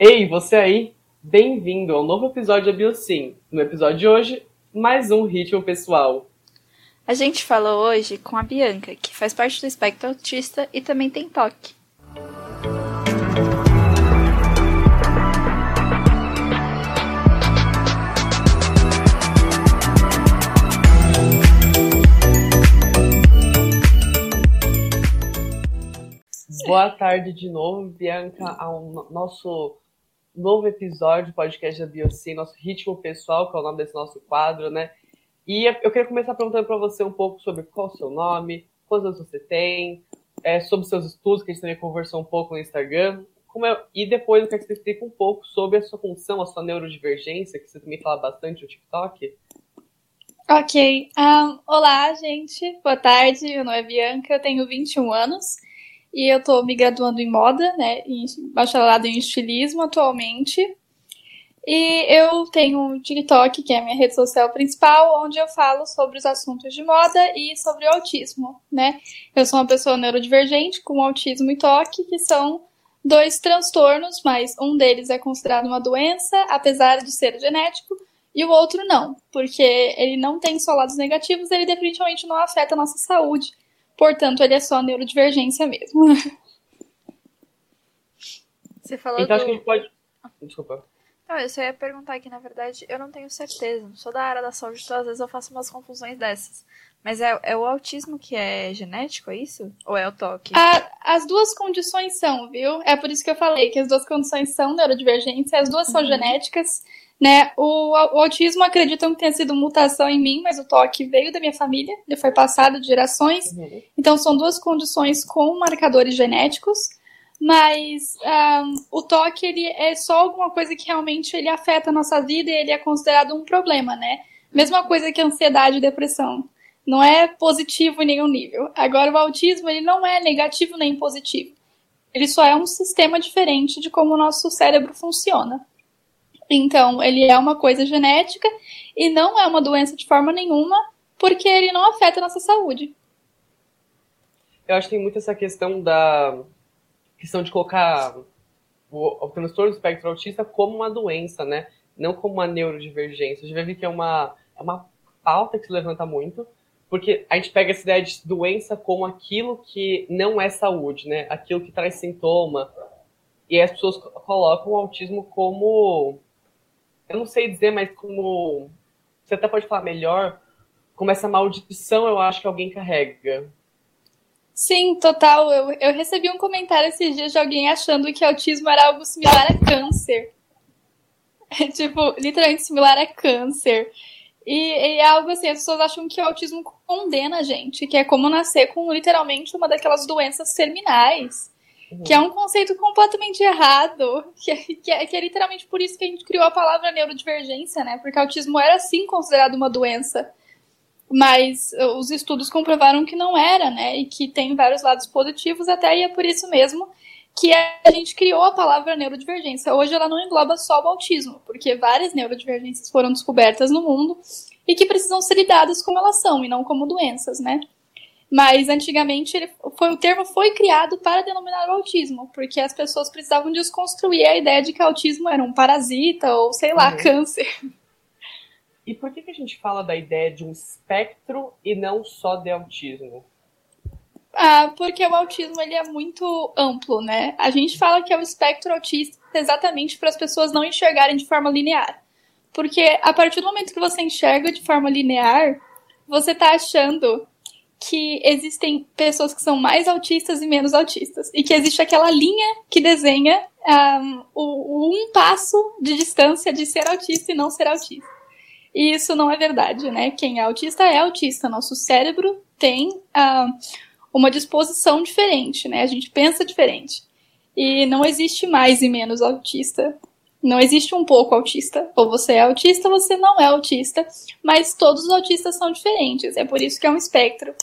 Ei, você aí? Bem-vindo ao novo episódio da Biosim. No episódio de hoje, mais um ritmo pessoal. A gente falou hoje com a Bianca, que faz parte do espectro autista e também tem toque. Boa tarde de novo, Bianca, ao nosso novo episódio do podcast da Biocin, nosso ritmo pessoal, que é o nome desse nosso quadro, né? E eu queria começar perguntando para você um pouco sobre qual o seu nome, quantos anos você tem, é, sobre seus estudos, que a gente também conversou um pouco no Instagram. É, e depois eu quero que você explique um pouco sobre a sua função, a sua neurodivergência, que você também fala bastante no TikTok. Ok. Um, olá, gente. Boa tarde. Meu nome é Bianca, eu tenho 21 anos. E eu estou me graduando em moda, né, em bacharelado em estilismo atualmente. E eu tenho um TikTok, que é a minha rede social principal, onde eu falo sobre os assuntos de moda e sobre o autismo, né? Eu sou uma pessoa neurodivergente com autismo e toque, que são dois transtornos, mas um deles é considerado uma doença, apesar de ser genético, e o outro não, porque ele não tem só lados negativos, ele definitivamente não afeta a nossa saúde. Portanto, ele é só neurodivergência mesmo. Você falou então do... acho que a gente pode. Desculpa. Não, eu só ia perguntar que, na verdade, eu não tenho certeza. Não sou da área da saúde, então às vezes eu faço umas confusões dessas. Mas é, é o autismo que é genético, é isso? Ou é o toque? as duas condições são, viu? É por isso que eu falei que as duas condições são neurodivergência, as duas são uhum. genéticas. Né? O, o, autismo acreditam que tenha sido mutação em mim, mas o toque veio da minha família, ele foi passado de gerações. Uhum. Então são duas condições com marcadores genéticos, mas um, o toque ele é só alguma coisa que realmente ele afeta a nossa vida e ele é considerado um problema, né? Mesma coisa que ansiedade e depressão. Não é positivo em nenhum nível. Agora o autismo ele não é negativo nem positivo. Ele só é um sistema diferente de como o nosso cérebro funciona. Então, ele é uma coisa genética e não é uma doença de forma nenhuma, porque ele não afeta a nossa saúde. Eu acho que tem muito essa questão da questão de colocar o, o transtorno do espectro autista como uma doença, né? Não como uma neurodivergência. A gente ver que é uma, é uma pauta que se levanta muito, porque a gente pega essa ideia de doença como aquilo que não é saúde, né? Aquilo que traz sintoma. E as pessoas colocam o autismo como eu não sei dizer, mas como você até pode falar melhor, como essa maldição eu acho que alguém carrega. Sim, total. Eu, eu recebi um comentário esses dias de alguém achando que autismo era algo similar a câncer. É, tipo, literalmente similar a câncer. E, e, é algo assim, as pessoas acham que o autismo condena a gente, que é como nascer com literalmente uma daquelas doenças terminais. Uhum. Que é um conceito completamente errado. Que é, que, é, que é literalmente por isso que a gente criou a palavra neurodivergência, né? Porque autismo era sim considerado uma doença. Mas uh, os estudos comprovaram que não era, né? E que tem vários lados positivos, até e é por isso mesmo que a gente criou a palavra neurodivergência. Hoje ela não engloba só o autismo, porque várias neurodivergências foram descobertas no mundo e que precisam ser lidadas como elas são e não como doenças, né? Mas antigamente ele foi, o termo foi criado para denominar o autismo, porque as pessoas precisavam desconstruir a ideia de que autismo era um parasita ou, sei lá, uhum. câncer. E por que, que a gente fala da ideia de um espectro e não só de autismo? Ah, porque o autismo ele é muito amplo, né? A gente fala que é o espectro autista exatamente para as pessoas não enxergarem de forma linear. Porque a partir do momento que você enxerga de forma linear, você está achando que existem pessoas que são mais autistas e menos autistas. E que existe aquela linha que desenha um, o, um passo de distância de ser autista e não ser autista. E isso não é verdade, né? Quem é autista é autista. Nosso cérebro tem uma disposição diferente, né? A gente pensa diferente. E não existe mais e menos autista. Não existe um pouco autista. Ou você é autista ou você não é autista. Mas todos os autistas são diferentes. É por isso que é um espectro.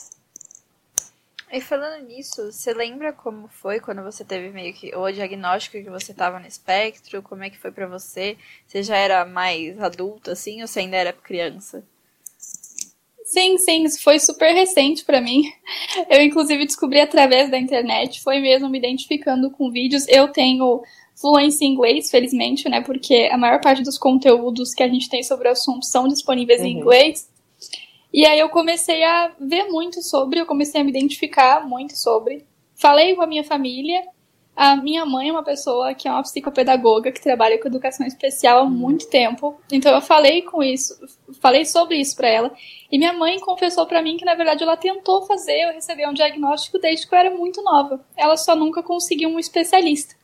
E falando nisso, você lembra como foi quando você teve meio que o diagnóstico que você estava no espectro? Como é que foi para você? Você já era mais adulta assim ou você ainda era criança? Sim, sim, isso foi super recente para mim. Eu inclusive descobri através da internet, foi mesmo me identificando com vídeos. Eu tenho fluência em inglês, felizmente, né? Porque a maior parte dos conteúdos que a gente tem sobre o assunto são disponíveis uhum. em inglês. E aí eu comecei a ver muito sobre, eu comecei a me identificar muito sobre. Falei com a minha família. A minha mãe é uma pessoa que é uma psicopedagoga que trabalha com educação especial há muito tempo. Então eu falei com isso, falei sobre isso para ela. E minha mãe confessou para mim que na verdade ela tentou fazer eu receber um diagnóstico desde que eu era muito nova. Ela só nunca conseguiu um especialista.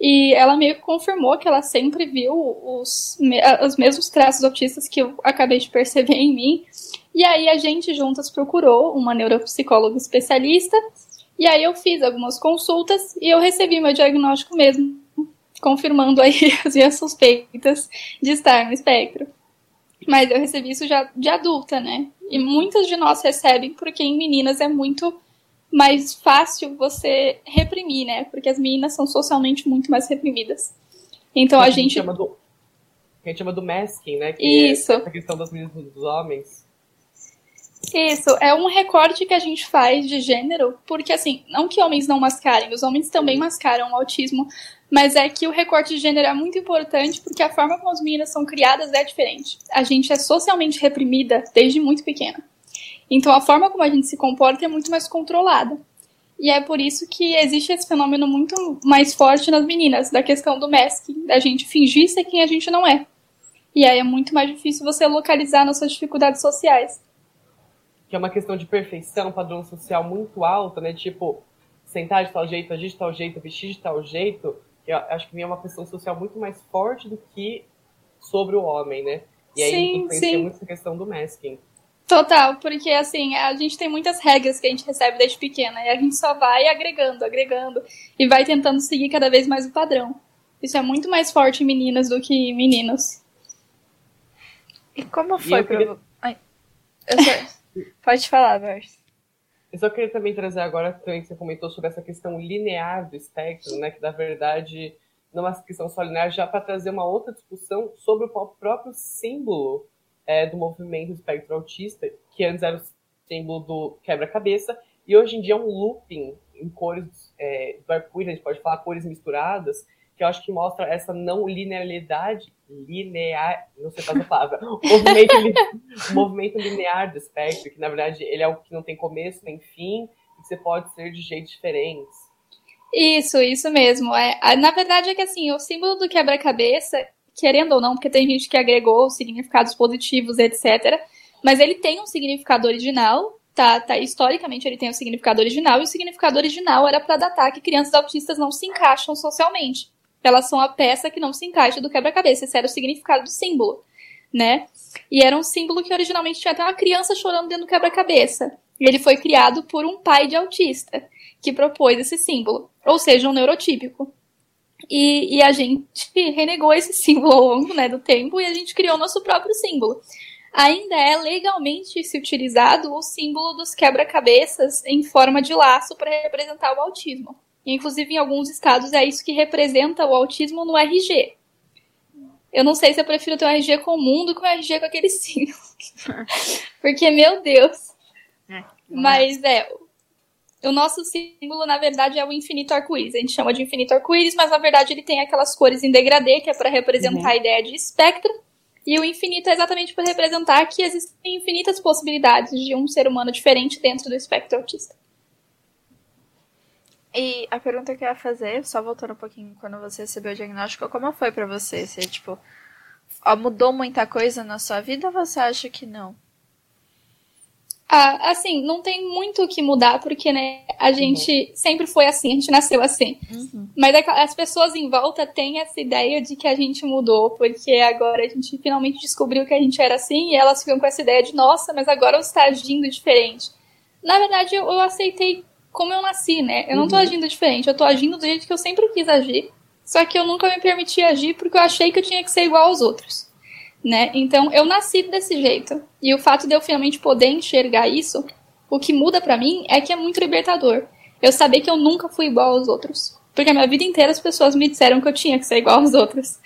E ela meio que confirmou que ela sempre viu os, os mesmos traços autistas que eu acabei de perceber em mim. E aí a gente juntas procurou uma neuropsicóloga especialista. E aí eu fiz algumas consultas e eu recebi meu diagnóstico mesmo, confirmando aí as minhas suspeitas de estar no espectro. Mas eu recebi isso já de adulta, né? E muitas de nós recebem porque em meninas é muito mais fácil você reprimir, né? Porque as meninas são socialmente muito mais reprimidas. Então a, a gente. Chama do, a gente chama do masking, né? Que Isso. É essa questão das meninas dos homens. Isso, é um recorte que a gente faz de gênero, porque assim, não que homens não mascarem, os homens também mascaram o autismo, mas é que o recorte de gênero é muito importante porque a forma como as meninas são criadas é diferente. A gente é socialmente reprimida desde muito pequena. Então a forma como a gente se comporta é muito mais controlada. E é por isso que existe esse fenômeno muito mais forte nas meninas, da questão do masking, da gente fingir ser quem a gente não é. E aí é muito mais difícil você localizar nossas dificuldades sociais. Que é uma questão de perfeição, padrão social muito alta, né? Tipo, sentar de tal jeito, agir de tal jeito, vestir de tal jeito. Eu acho que é uma questão social muito mais forte do que sobre o homem, né? E aí sim, influencia sim. muito essa questão do masking. Total, porque assim, a gente tem muitas regras que a gente recebe desde pequena e a gente só vai agregando, agregando e vai tentando seguir cada vez mais o padrão. Isso é muito mais forte em meninas do que em meninos. E como foi e pra queria... Ai, só... Pode falar, Bart. Eu só queria também trazer agora também que você comentou sobre essa questão linear do espectro, né? Que na verdade não é uma questão só linear, já para trazer uma outra discussão sobre o próprio símbolo é, do movimento espectro autista, que antes era o símbolo do quebra-cabeça, e hoje em dia é um looping em cores é, do arco-íris, a gente pode falar cores misturadas, que eu acho que mostra essa não linearidade, linear, não sei fazer a palavra, o movimento, o movimento linear do espectro, que na verdade ele é o que não tem começo nem fim, e que você pode ser de jeitos diferentes. Isso, isso mesmo. É, na verdade é que assim, o símbolo do quebra-cabeça, querendo ou não, porque tem gente que agregou significados positivos, etc. Mas ele tem um significado original, tá, tá? Historicamente ele tem um significado original, e o significado original era para datar que crianças autistas não se encaixam socialmente. Elas são a peça que não se encaixa do quebra-cabeça. Esse era o significado do símbolo, né? E era um símbolo que originalmente tinha até uma criança chorando dentro do quebra-cabeça. E ele foi criado por um pai de autista, que propôs esse símbolo. Ou seja, um neurotípico. E, e, a gente renegou esse símbolo ao longo né, do tempo e a gente criou nosso próprio símbolo. Ainda é legalmente se utilizado o símbolo dos quebra-cabeças em forma de laço para representar o autismo. Inclusive, em alguns estados é isso que representa o autismo no RG. Eu não sei se eu prefiro ter um RG comum do que um RG com aquele símbolo. Porque, meu Deus. É, Mas é, o nosso símbolo, na verdade, é o infinito arco-íris. A gente chama de infinito arco-íris, mas na verdade ele tem aquelas cores em degradê, que é para representar uhum. a ideia de espectro. E o infinito é exatamente para representar que existem infinitas possibilidades de um ser humano diferente dentro do espectro autista. E a pergunta que eu ia fazer, só voltando um pouquinho, quando você recebeu o diagnóstico, como foi para você? Você, tipo, mudou muita coisa na sua vida ou você acha que não? Ah, assim, não tem muito o que mudar, porque, né, a gente uhum. sempre foi assim, a gente nasceu assim. Uhum. Mas é as pessoas em volta têm essa ideia de que a gente mudou, porque agora a gente finalmente descobriu que a gente era assim, e elas ficam com essa ideia de, nossa, mas agora você está agindo diferente. Na verdade, eu, eu, aceitei como eu nasci, né? Eu não tô uhum. agindo diferente, eu tô agindo do jeito que eu sempre quis agir, só que eu nunca me permiti agir porque eu achei que eu tinha que ser igual aos outros né? Então eu nasci desse jeito. E o fato de eu finalmente poder enxergar isso, o que muda para mim é que é muito libertador. Eu saber que eu nunca fui igual aos outros. Porque a minha vida inteira as pessoas me disseram que eu tinha que ser igual aos outros.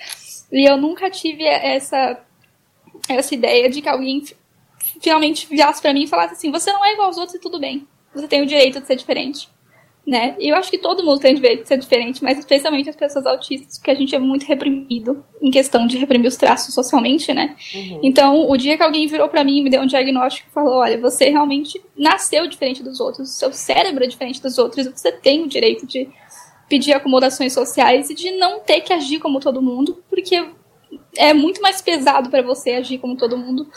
E eu nunca tive essa essa ideia de que alguém finalmente virasse para mim e falasse assim: "Você não é igual aos outros e tudo bem. Você tem o direito de ser diferente". Né? E eu acho que todo mundo tem direito de ser diferente, mas especialmente as pessoas autistas, porque a gente é muito reprimido em questão de reprimir os traços socialmente, né? Uhum. Então, o dia que alguém virou para mim e me deu um diagnóstico e falou: olha, você realmente nasceu diferente dos outros, o seu cérebro é diferente dos outros, você tem o direito de pedir acomodações sociais e de não ter que agir como todo mundo, porque é muito mais pesado para você agir como todo mundo.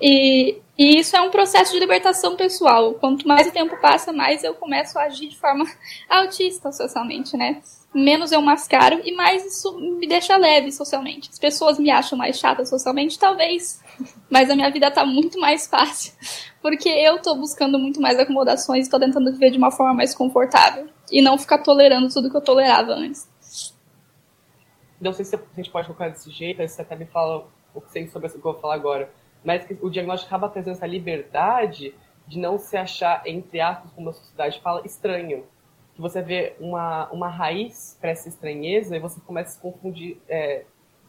E, e isso é um processo de libertação pessoal. Quanto mais o tempo passa, mais eu começo a agir de forma autista socialmente, né? Menos eu mascaro e mais isso me deixa leve socialmente. As pessoas me acham mais chata socialmente, talvez, mas a minha vida tá muito mais fácil. Porque eu tô buscando muito mais acomodações e tô tentando viver de uma forma mais confortável. E não ficar tolerando tudo que eu tolerava antes. Não sei se a gente pode colocar desse jeito, você até me fala o que sei sobre o que eu vou falar agora mas que o diagnóstico acaba trazendo essa liberdade de não se achar, entre aspas, como a sociedade fala, estranho. Que você vê uma, uma raiz para essa estranheza e você começa a se confundir, é,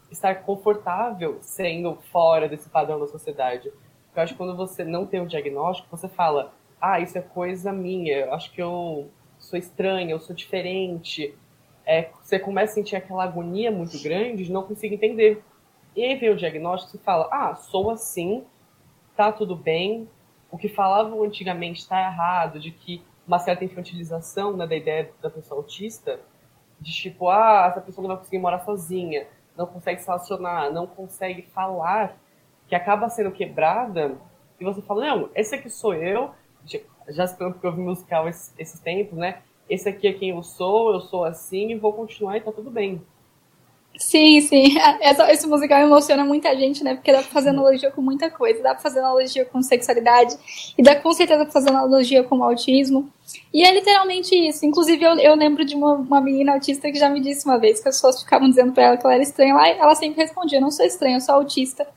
estar confortável sendo fora desse padrão da sociedade. Eu acho que quando você não tem um diagnóstico, você fala, ah, isso é coisa minha, eu acho que eu sou estranha, eu sou diferente. É, você começa a sentir aquela agonia muito grande de não conseguir entender e vem o diagnóstico e fala: ah, sou assim, tá tudo bem. O que falavam antigamente está errado, de que uma certa infantilização né, da ideia da pessoa autista, de tipo, ah, essa pessoa não vai conseguir morar sozinha, não consegue se relacionar, não consegue falar, que acaba sendo quebrada, e você fala, não, esse aqui sou eu, já tanto que eu vi musical esses, esses tempos, né? Esse aqui é quem eu sou, eu sou assim e vou continuar e tá tudo bem. Sim, sim. Essa, esse musical emociona muita gente, né? Porque dá pra fazer analogia com muita coisa. Dá pra fazer analogia com sexualidade. E dá com certeza pra fazer analogia com autismo. E é literalmente isso. Inclusive, eu, eu lembro de uma, uma menina autista que já me disse uma vez que as pessoas ficavam dizendo pra ela que ela era estranha lá. E ela sempre respondia: Não sou estranha, eu sou autista.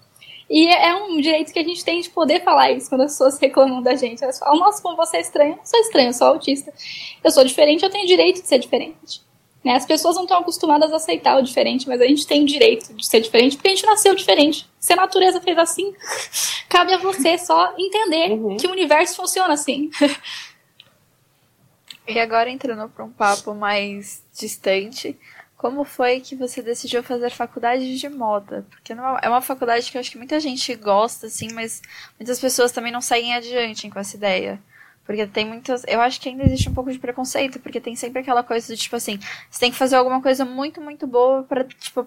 E é, é um direito que a gente tem de poder falar isso quando as pessoas reclamam da gente. Elas falam: Nossa, como você é estranha. Eu não sou estranha, eu sou autista. Eu sou diferente, eu tenho direito de ser diferente. Né? As pessoas não estão acostumadas a aceitar o diferente, mas a gente tem direito de ser diferente porque a gente nasceu diferente. Se a natureza fez assim, cabe a você só entender uhum. que o universo funciona assim. e agora entrando para um papo mais distante, como foi que você decidiu fazer faculdade de moda? Porque é uma faculdade que eu acho que muita gente gosta, assim, mas muitas pessoas também não seguem adiante com essa ideia. Porque tem muitas. Eu acho que ainda existe um pouco de preconceito, porque tem sempre aquela coisa de, tipo assim, você tem que fazer alguma coisa muito, muito boa pra, tipo,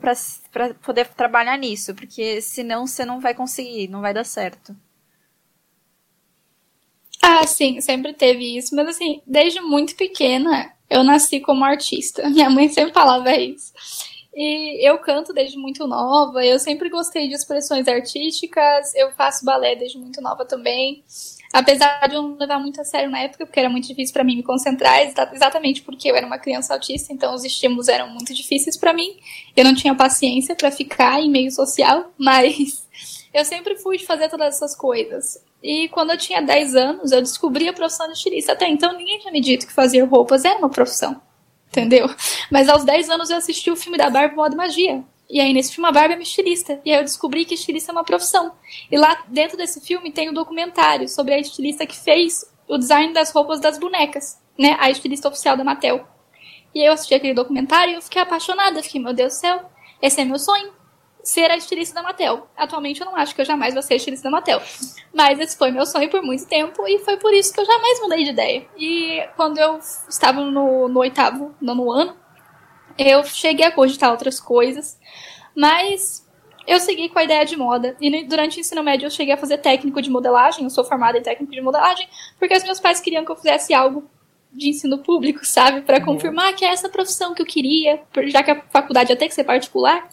poder trabalhar nisso. Porque senão você não vai conseguir, não vai dar certo. Ah, sim, sempre teve isso. Mas assim, desde muito pequena, eu nasci como artista. Minha mãe sempre falava isso. E eu canto desde muito nova, eu sempre gostei de expressões artísticas, eu faço balé desde muito nova também. Apesar de eu não levar muito a sério na época, porque era muito difícil para mim me concentrar, exatamente porque eu era uma criança autista, então os estímulos eram muito difíceis para mim. Eu não tinha paciência para ficar em meio social, mas eu sempre fui de fazer todas essas coisas. E quando eu tinha 10 anos, eu descobri a profissão de estilista. Até então, ninguém tinha me dito que fazer roupas era uma profissão. Entendeu? Mas aos 10 anos eu assisti o filme da Barbie Moda Magia. E aí, nesse filme, a Barbie é uma estilista. E aí eu descobri que estilista é uma profissão. E lá dentro desse filme tem um documentário sobre a estilista que fez o design das roupas das bonecas, né? A estilista oficial da Mattel. E aí eu assisti aquele documentário e eu fiquei apaixonada. Fiquei, meu Deus do céu, esse é meu sonho. Ser a estilista da Mattel. Atualmente eu não acho que eu jamais vou ser a estilista da Mattel. Mas esse foi meu sonho por muito tempo e foi por isso que eu jamais mudei de ideia. E quando eu estava no, no oitavo, nono ano, eu cheguei a cogitar outras coisas, mas eu segui com a ideia de moda. E durante o ensino médio eu cheguei a fazer técnico de modelagem, eu sou formada em técnico de modelagem, porque os meus pais queriam que eu fizesse algo de ensino público, sabe? Para uhum. confirmar que é essa profissão que eu queria, já que a faculdade ia ter que ser particular.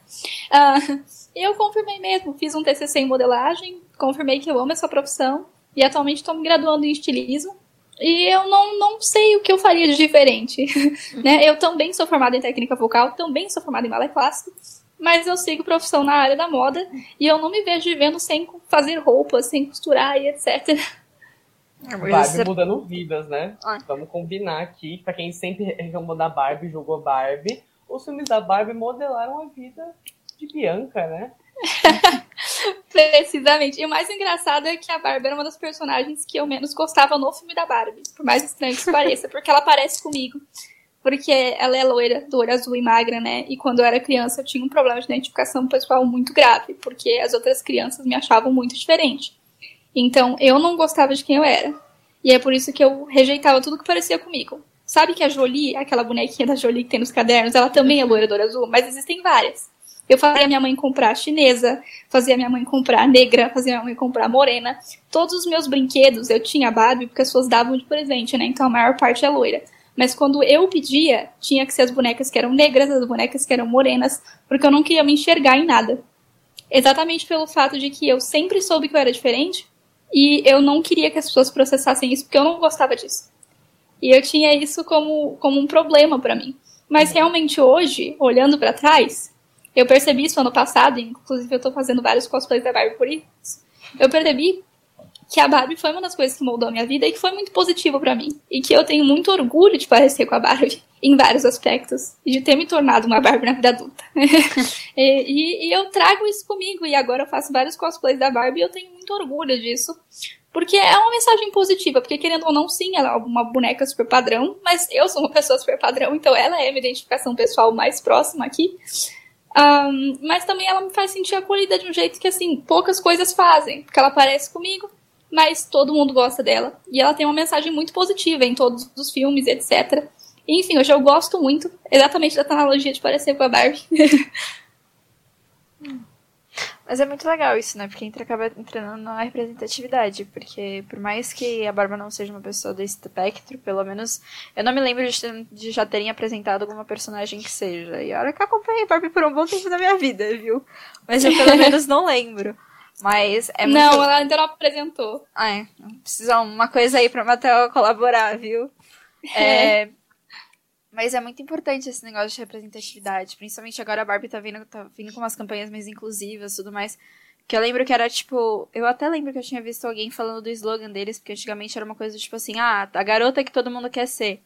Uh, eu confirmei mesmo, fiz um TCC em modelagem, confirmei que eu amo essa profissão e atualmente estou me graduando em estilismo. E eu não, não sei o que eu faria de diferente. né? Eu também sou formada em técnica vocal, também sou formada em balé clássico, mas eu sigo profissão na área da moda e eu não me vejo vivendo sem fazer roupas, sem costurar e etc. Barbie mudando vidas, né? Ah. Vamos combinar aqui, pra quem sempre reclamou da Barbie, jogou Barbie, os filmes da Barbie modelaram a vida de Bianca, né? Precisamente. E o mais engraçado é que a Barbie era uma das personagens que eu menos gostava no filme da Barbie. Por mais estranho que pareça, porque ela parece comigo. Porque ela é loira, do olho azul e magra, né? E quando eu era criança eu tinha um problema de identificação pessoal muito grave, porque as outras crianças me achavam muito diferente. Então eu não gostava de quem eu era. E é por isso que eu rejeitava tudo que parecia comigo. Sabe que a Jolie, aquela bonequinha da Jolie que tem nos cadernos, ela também é loira do olho azul, mas existem várias. Eu fazia minha mãe comprar chinesa, fazia minha mãe comprar negra, fazia minha mãe comprar morena. Todos os meus brinquedos eu tinha Barbie porque as pessoas davam de presente, né? Então a maior parte é loira. Mas quando eu pedia, tinha que ser as bonecas que eram negras, as bonecas que eram morenas, porque eu não queria me enxergar em nada. Exatamente pelo fato de que eu sempre soube que eu era diferente e eu não queria que as pessoas processassem isso porque eu não gostava disso. E eu tinha isso como, como um problema para mim. Mas realmente hoje, olhando para trás, eu percebi isso ano passado, inclusive eu tô fazendo vários cosplays da Barbie por isso. Eu percebi que a Barbie foi uma das coisas que moldou a minha vida e que foi muito positivo para mim. E que eu tenho muito orgulho de parecer com a Barbie em vários aspectos. E de ter me tornado uma Barbie na vida adulta. e, e, e, eu trago isso comigo. E agora eu faço vários cosplays da Barbie e eu tenho muito orgulho disso. Porque é uma mensagem positiva. Porque querendo ou não, sim, ela é uma boneca super padrão. Mas eu sou uma pessoa super padrão. Então ela é a minha identificação pessoal mais próxima aqui. Um, mas também ela me faz sentir acolhida de um jeito que, assim, poucas coisas fazem. Porque ela parece comigo, mas todo mundo gosta dela. E ela tem uma mensagem muito positiva em todos os filmes, etc. Enfim, hoje eu gosto muito, exatamente da analogia de parecer com a Barbie. Mas é muito legal isso, né? Porque entra, acaba entrando na representatividade. Porque por mais que a Bárbara não seja uma pessoa desse espectro, pelo menos eu não me lembro de, de, já terem apresentado alguma personagem que seja. E olha que eu acompanhei Barbie por um bom tempo da minha vida, viu? Mas eu pelo menos não lembro. Mas é muito... Não, ela ainda não apresentou. Ah, é. Precisa uma coisa aí pra Matheus colaborar, viu? É. é... Mas é muito importante esse negócio de representatividade. Principalmente agora a Barbie tá vindo, tá vindo com umas campanhas mais inclusivas e tudo mais. Que eu lembro que era tipo. Eu até lembro que eu tinha visto alguém falando do slogan deles, porque antigamente era uma coisa tipo assim: ah, a garota que todo mundo quer ser.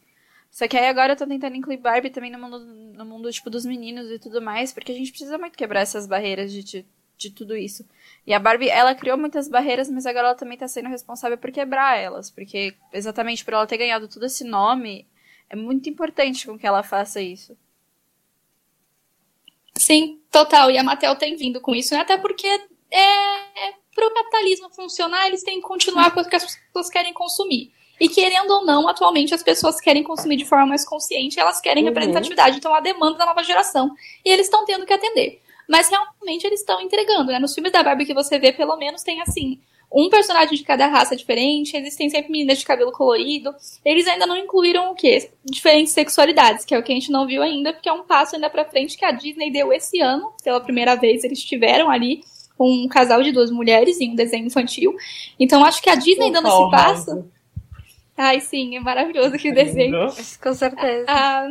Só que aí agora eu tô tentando incluir Barbie também no mundo, no mundo tipo, dos meninos e tudo mais, porque a gente precisa muito quebrar essas barreiras de, de, de tudo isso. E a Barbie, ela criou muitas barreiras, mas agora ela também tá sendo responsável por quebrar elas, porque exatamente por ela ter ganhado todo esse nome, é muito importante com que ela faça isso. Sim, total. E a Mattel tem vindo com isso, né? Até porque é, é, para o capitalismo funcionar, eles têm que continuar com o que as pessoas querem consumir. E querendo ou não, atualmente as pessoas querem consumir de forma mais consciente, elas querem uhum. representatividade, então a demanda da nova geração. E eles estão tendo que atender. Mas realmente eles estão entregando, né? Nos filmes da Barbie que você vê, pelo menos tem assim, um personagem de cada raça diferente, existem sempre meninas de cabelo colorido. Eles ainda não incluíram o quê? Diferentes sexualidades, que é o que a gente não viu ainda, porque é um passo ainda pra frente que a Disney deu esse ano. Pela primeira vez eles tiveram ali um casal de duas mulheres em um desenho infantil. Então acho que a Disney dando esse passo. Ai, sim, é maravilhoso aquele desenho. Com certeza. Ah,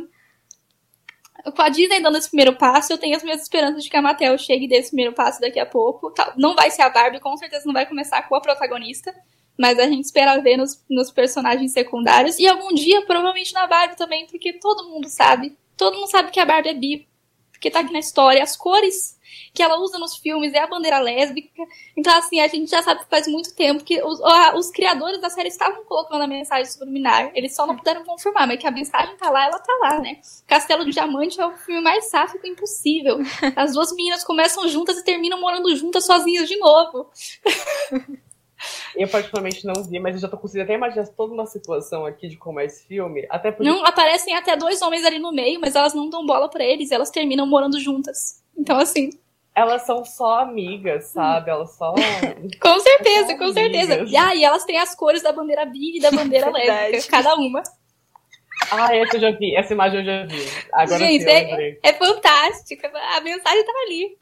com a Disney dando esse primeiro passo, eu tenho as minhas esperanças de que a Mattel chegue desse primeiro passo daqui a pouco. Não vai ser a Barbie, com certeza não vai começar com a protagonista. Mas a gente espera ver nos, nos personagens secundários. E algum dia, provavelmente na Barbie também, porque todo mundo sabe. Todo mundo sabe que a Barbie é bi. Porque tá aqui na história. As cores que ela usa nos filmes é a bandeira lésbica. Então, assim, a gente já sabe que faz muito tempo que os, os criadores da série estavam colocando a mensagem subliminar. Eles só não puderam confirmar, mas que a mensagem tá lá, ela tá lá, né? Castelo de Diamante é o filme mais sáfico impossível. As duas meninas começam juntas e terminam morando juntas sozinhas de novo. Eu particularmente não vi, mas eu já tô conseguindo até imaginar toda uma situação aqui de como é esse filme. Até porque... Não, aparecem até dois homens ali no meio, mas elas não dão bola para eles, elas terminam morando juntas. Então, assim elas são só amigas, sabe? Elas só. com certeza, com certeza. E aí, elas têm as cores da bandeira bi e da bandeira lésbica, cada uma. Ah, essa eu já vi, essa imagem eu já vi. Agora Gente, é, é fantástica. A mensagem tava ali.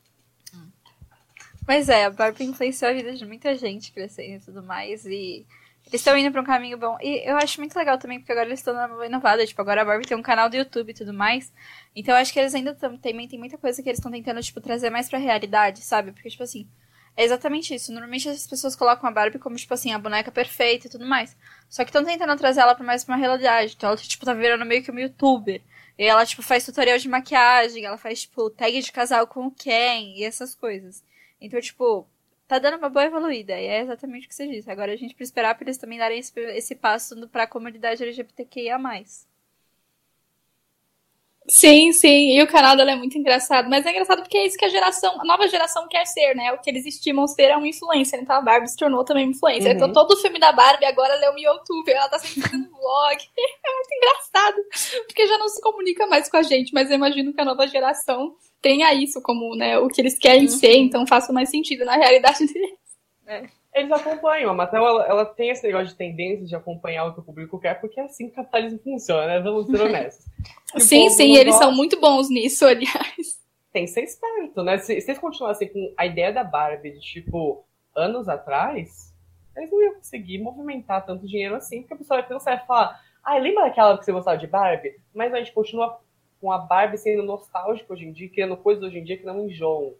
Mas é, a Barbie influenciou a vida de muita gente crescendo e tudo mais. E eles estão indo pra um caminho bom. E eu acho muito legal também, porque agora eles estão numa inovada. Tipo, agora a Barbie tem um canal do YouTube e tudo mais. Então acho que eles ainda também tem muita coisa que eles estão tentando, tipo, trazer mais pra realidade, sabe? Porque, tipo assim, é exatamente isso. Normalmente as pessoas colocam a Barbie como, tipo assim, a boneca perfeita e tudo mais. Só que estão tentando trazer ela pra mais pra uma realidade. Então ela, tipo, tá virando meio que uma youtuber. E ela, tipo, faz tutorial de maquiagem, ela faz, tipo, tag de casal com o Ken e essas coisas. Então, tipo, tá dando uma boa evoluída. E é exatamente o que você disse. Agora a gente precisa esperar para eles também darem esse, esse passo para a comunidade LGBTQIA. Sim, sim, e o canal dela é muito engraçado, mas é engraçado porque é isso que a geração, a nova geração quer ser, né? O que eles estimam ser é um influencer, então a Barbie se tornou também influencer. Então, uhum. Então todo o filme da Barbie agora ela é um youtuber, ela tá sempre fazendo vlog. É muito engraçado, porque já não se comunica mais com a gente, mas eu imagino que a nova geração tenha isso como, né, o que eles querem uhum. ser, então faça mais sentido na realidade deles. É eles acompanham. A Mattel, ela, ela, tem esse negócio de tendência de acompanhar o que o público quer, porque é assim que o capitalismo funciona, né? Vamos ser honestos. sim, sim, eles gosta, são muito bons nisso, aliás. Tem que ser esperto, né? Se, se eles continuassem com a ideia da Barbie de, tipo, anos atrás, eles não iam conseguir movimentar tanto dinheiro assim, porque a pessoa vai pensar e falar, ah, lembra daquela que você gostava de Barbie? Mas a gente continua com a Barbie sendo nostálgica hoje em dia, criando coisas hoje em dia que não enjoam.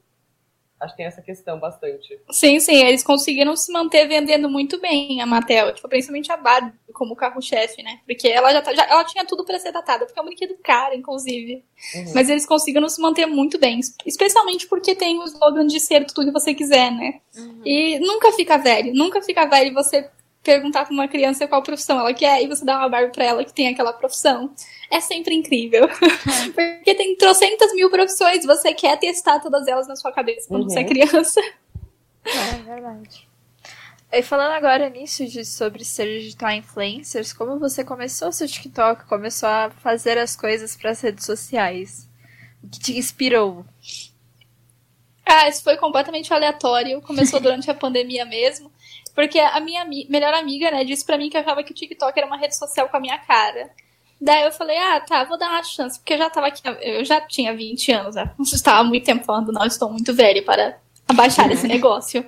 Acho que tem essa questão bastante. Sim, sim, eles conseguiram se manter vendendo muito bem a Mattel, tipo, principalmente a Barbie como carro-chefe, né? Porque ela já, tá, já ela tinha tudo para ser datada, porque é um brinquedo caro, inclusive. Uhum. Mas eles conseguiram se manter muito bem, especialmente porque tem o slogan de ser tudo que você quiser, né? Uhum. E nunca fica velho, nunca fica velho você perguntar pra uma criança qual profissão ela quer e você dá uma Barbie pra ela que tem aquela profissão. É sempre incrível. É. Porque tem trocentas mil profissões, você quer testar todas elas na sua cabeça quando uhum. você é uhum. criança. É verdade. E falando agora nisso de, sobre ser digital influencers, como você começou seu TikTok, começou a fazer as coisas para as redes sociais? O que te inspirou? Ah, isso foi completamente aleatório. Começou durante a pandemia mesmo. Porque a minha melhor amiga, né, disse pra mim que achava que o TikTok era uma rede social com a minha cara. Daí eu falei, ah, tá, vou dar uma chance, porque eu já tava aqui, eu já tinha 20 anos, né? Não estava há muito tempo falando, não, estou muito velha para abaixar esse negócio.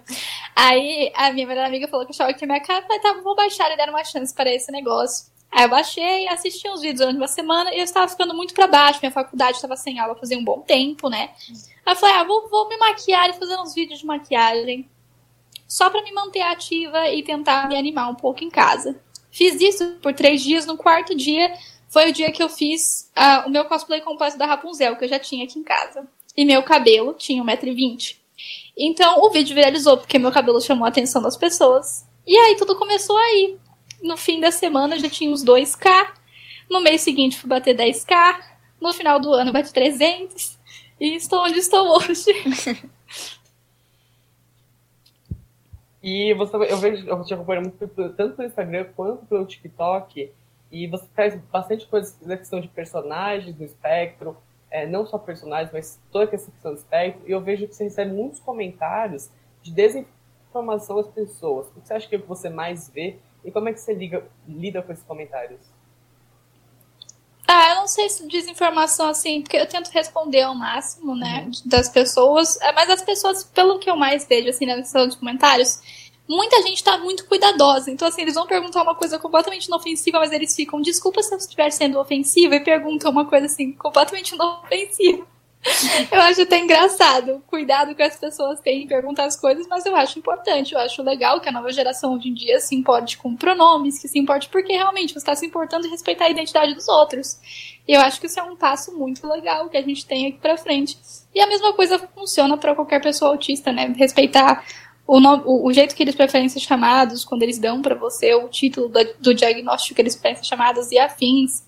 Aí a minha melhor amiga falou que achava que a minha cara, falei, tá, vou baixar e dar uma chance para esse negócio. Aí eu baixei, assisti uns vídeos durante uma semana e eu estava ficando muito para baixo, minha faculdade estava sem aula fazia um bom tempo, né? Aí eu falei, ah, vou, vou me maquiar e fazer uns vídeos de maquiagem só para me manter ativa e tentar me animar um pouco em casa. Fiz isso por três dias. No quarto dia foi o dia que eu fiz uh, o meu cosplay completo da Rapunzel, que eu já tinha aqui em casa. E meu cabelo tinha 1,20m. Então o vídeo viralizou porque meu cabelo chamou a atenção das pessoas. E aí tudo começou aí. No fim da semana já tinha uns 2k. No mês seguinte fui bater 10k. No final do ano bati 300. E estou onde estou hoje. E você, eu vejo, eu te acompanho muito tanto pelo Instagram quanto pelo TikTok. E você traz bastante coisas da questão de personagens do espectro, é, não só personagens, mas toda a questão do espectro. E eu vejo que você recebe muitos comentários de desinformação das pessoas. O que você acha que você mais vê e como é que você liga, lida com esses comentários? Não sei se desinformação assim, porque eu tento responder ao máximo, né, uhum. das pessoas, é, mas as pessoas, pelo que eu mais vejo, assim, na questão de comentários, muita gente tá muito cuidadosa. Então, assim, eles vão perguntar uma coisa completamente inofensiva, mas eles ficam, desculpa se eu estiver sendo ofensiva, e perguntam uma coisa, assim, completamente inofensiva. eu acho até engraçado. Cuidado que as pessoas têm em perguntar as coisas, mas eu acho importante. Eu acho legal que a nova geração hoje em dia se importe com pronomes, que se importe porque realmente você está se importando em respeitar a identidade dos outros. E eu acho que isso é um passo muito legal que a gente tem aqui pra frente. E a mesma coisa funciona para qualquer pessoa autista, né? Respeitar o, o, o, jeito que eles preferem ser chamados, quando eles dão para você o título do, do diagnóstico que eles preferem ser chamados e afins.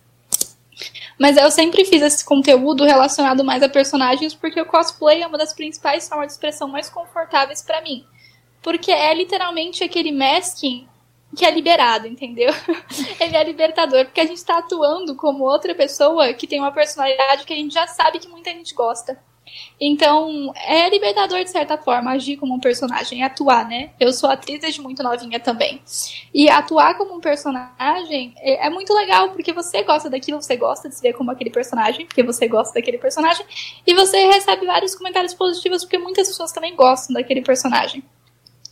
Mas eu sempre fiz esse conteúdo relacionado mais a personagens porque o cosplay é uma das principais formas de expressão mais confortáveis para mim. Porque é literalmente aquele masking que é liberado, entendeu? Ele é libertador, porque a gente tá atuando como outra pessoa que tem uma personalidade que a gente já sabe que muita gente gosta. Então, é libertador de certa forma agir como um personagem, atuar, né? Eu sou atriz desde muito novinha também. E atuar como um personagem é, é, muito legal, porque você gosta daquilo, você gosta de se ver como aquele personagem, porque você gosta daquele personagem, e você recebe vários comentários positivos, porque muitas pessoas também gostam daquele personagem.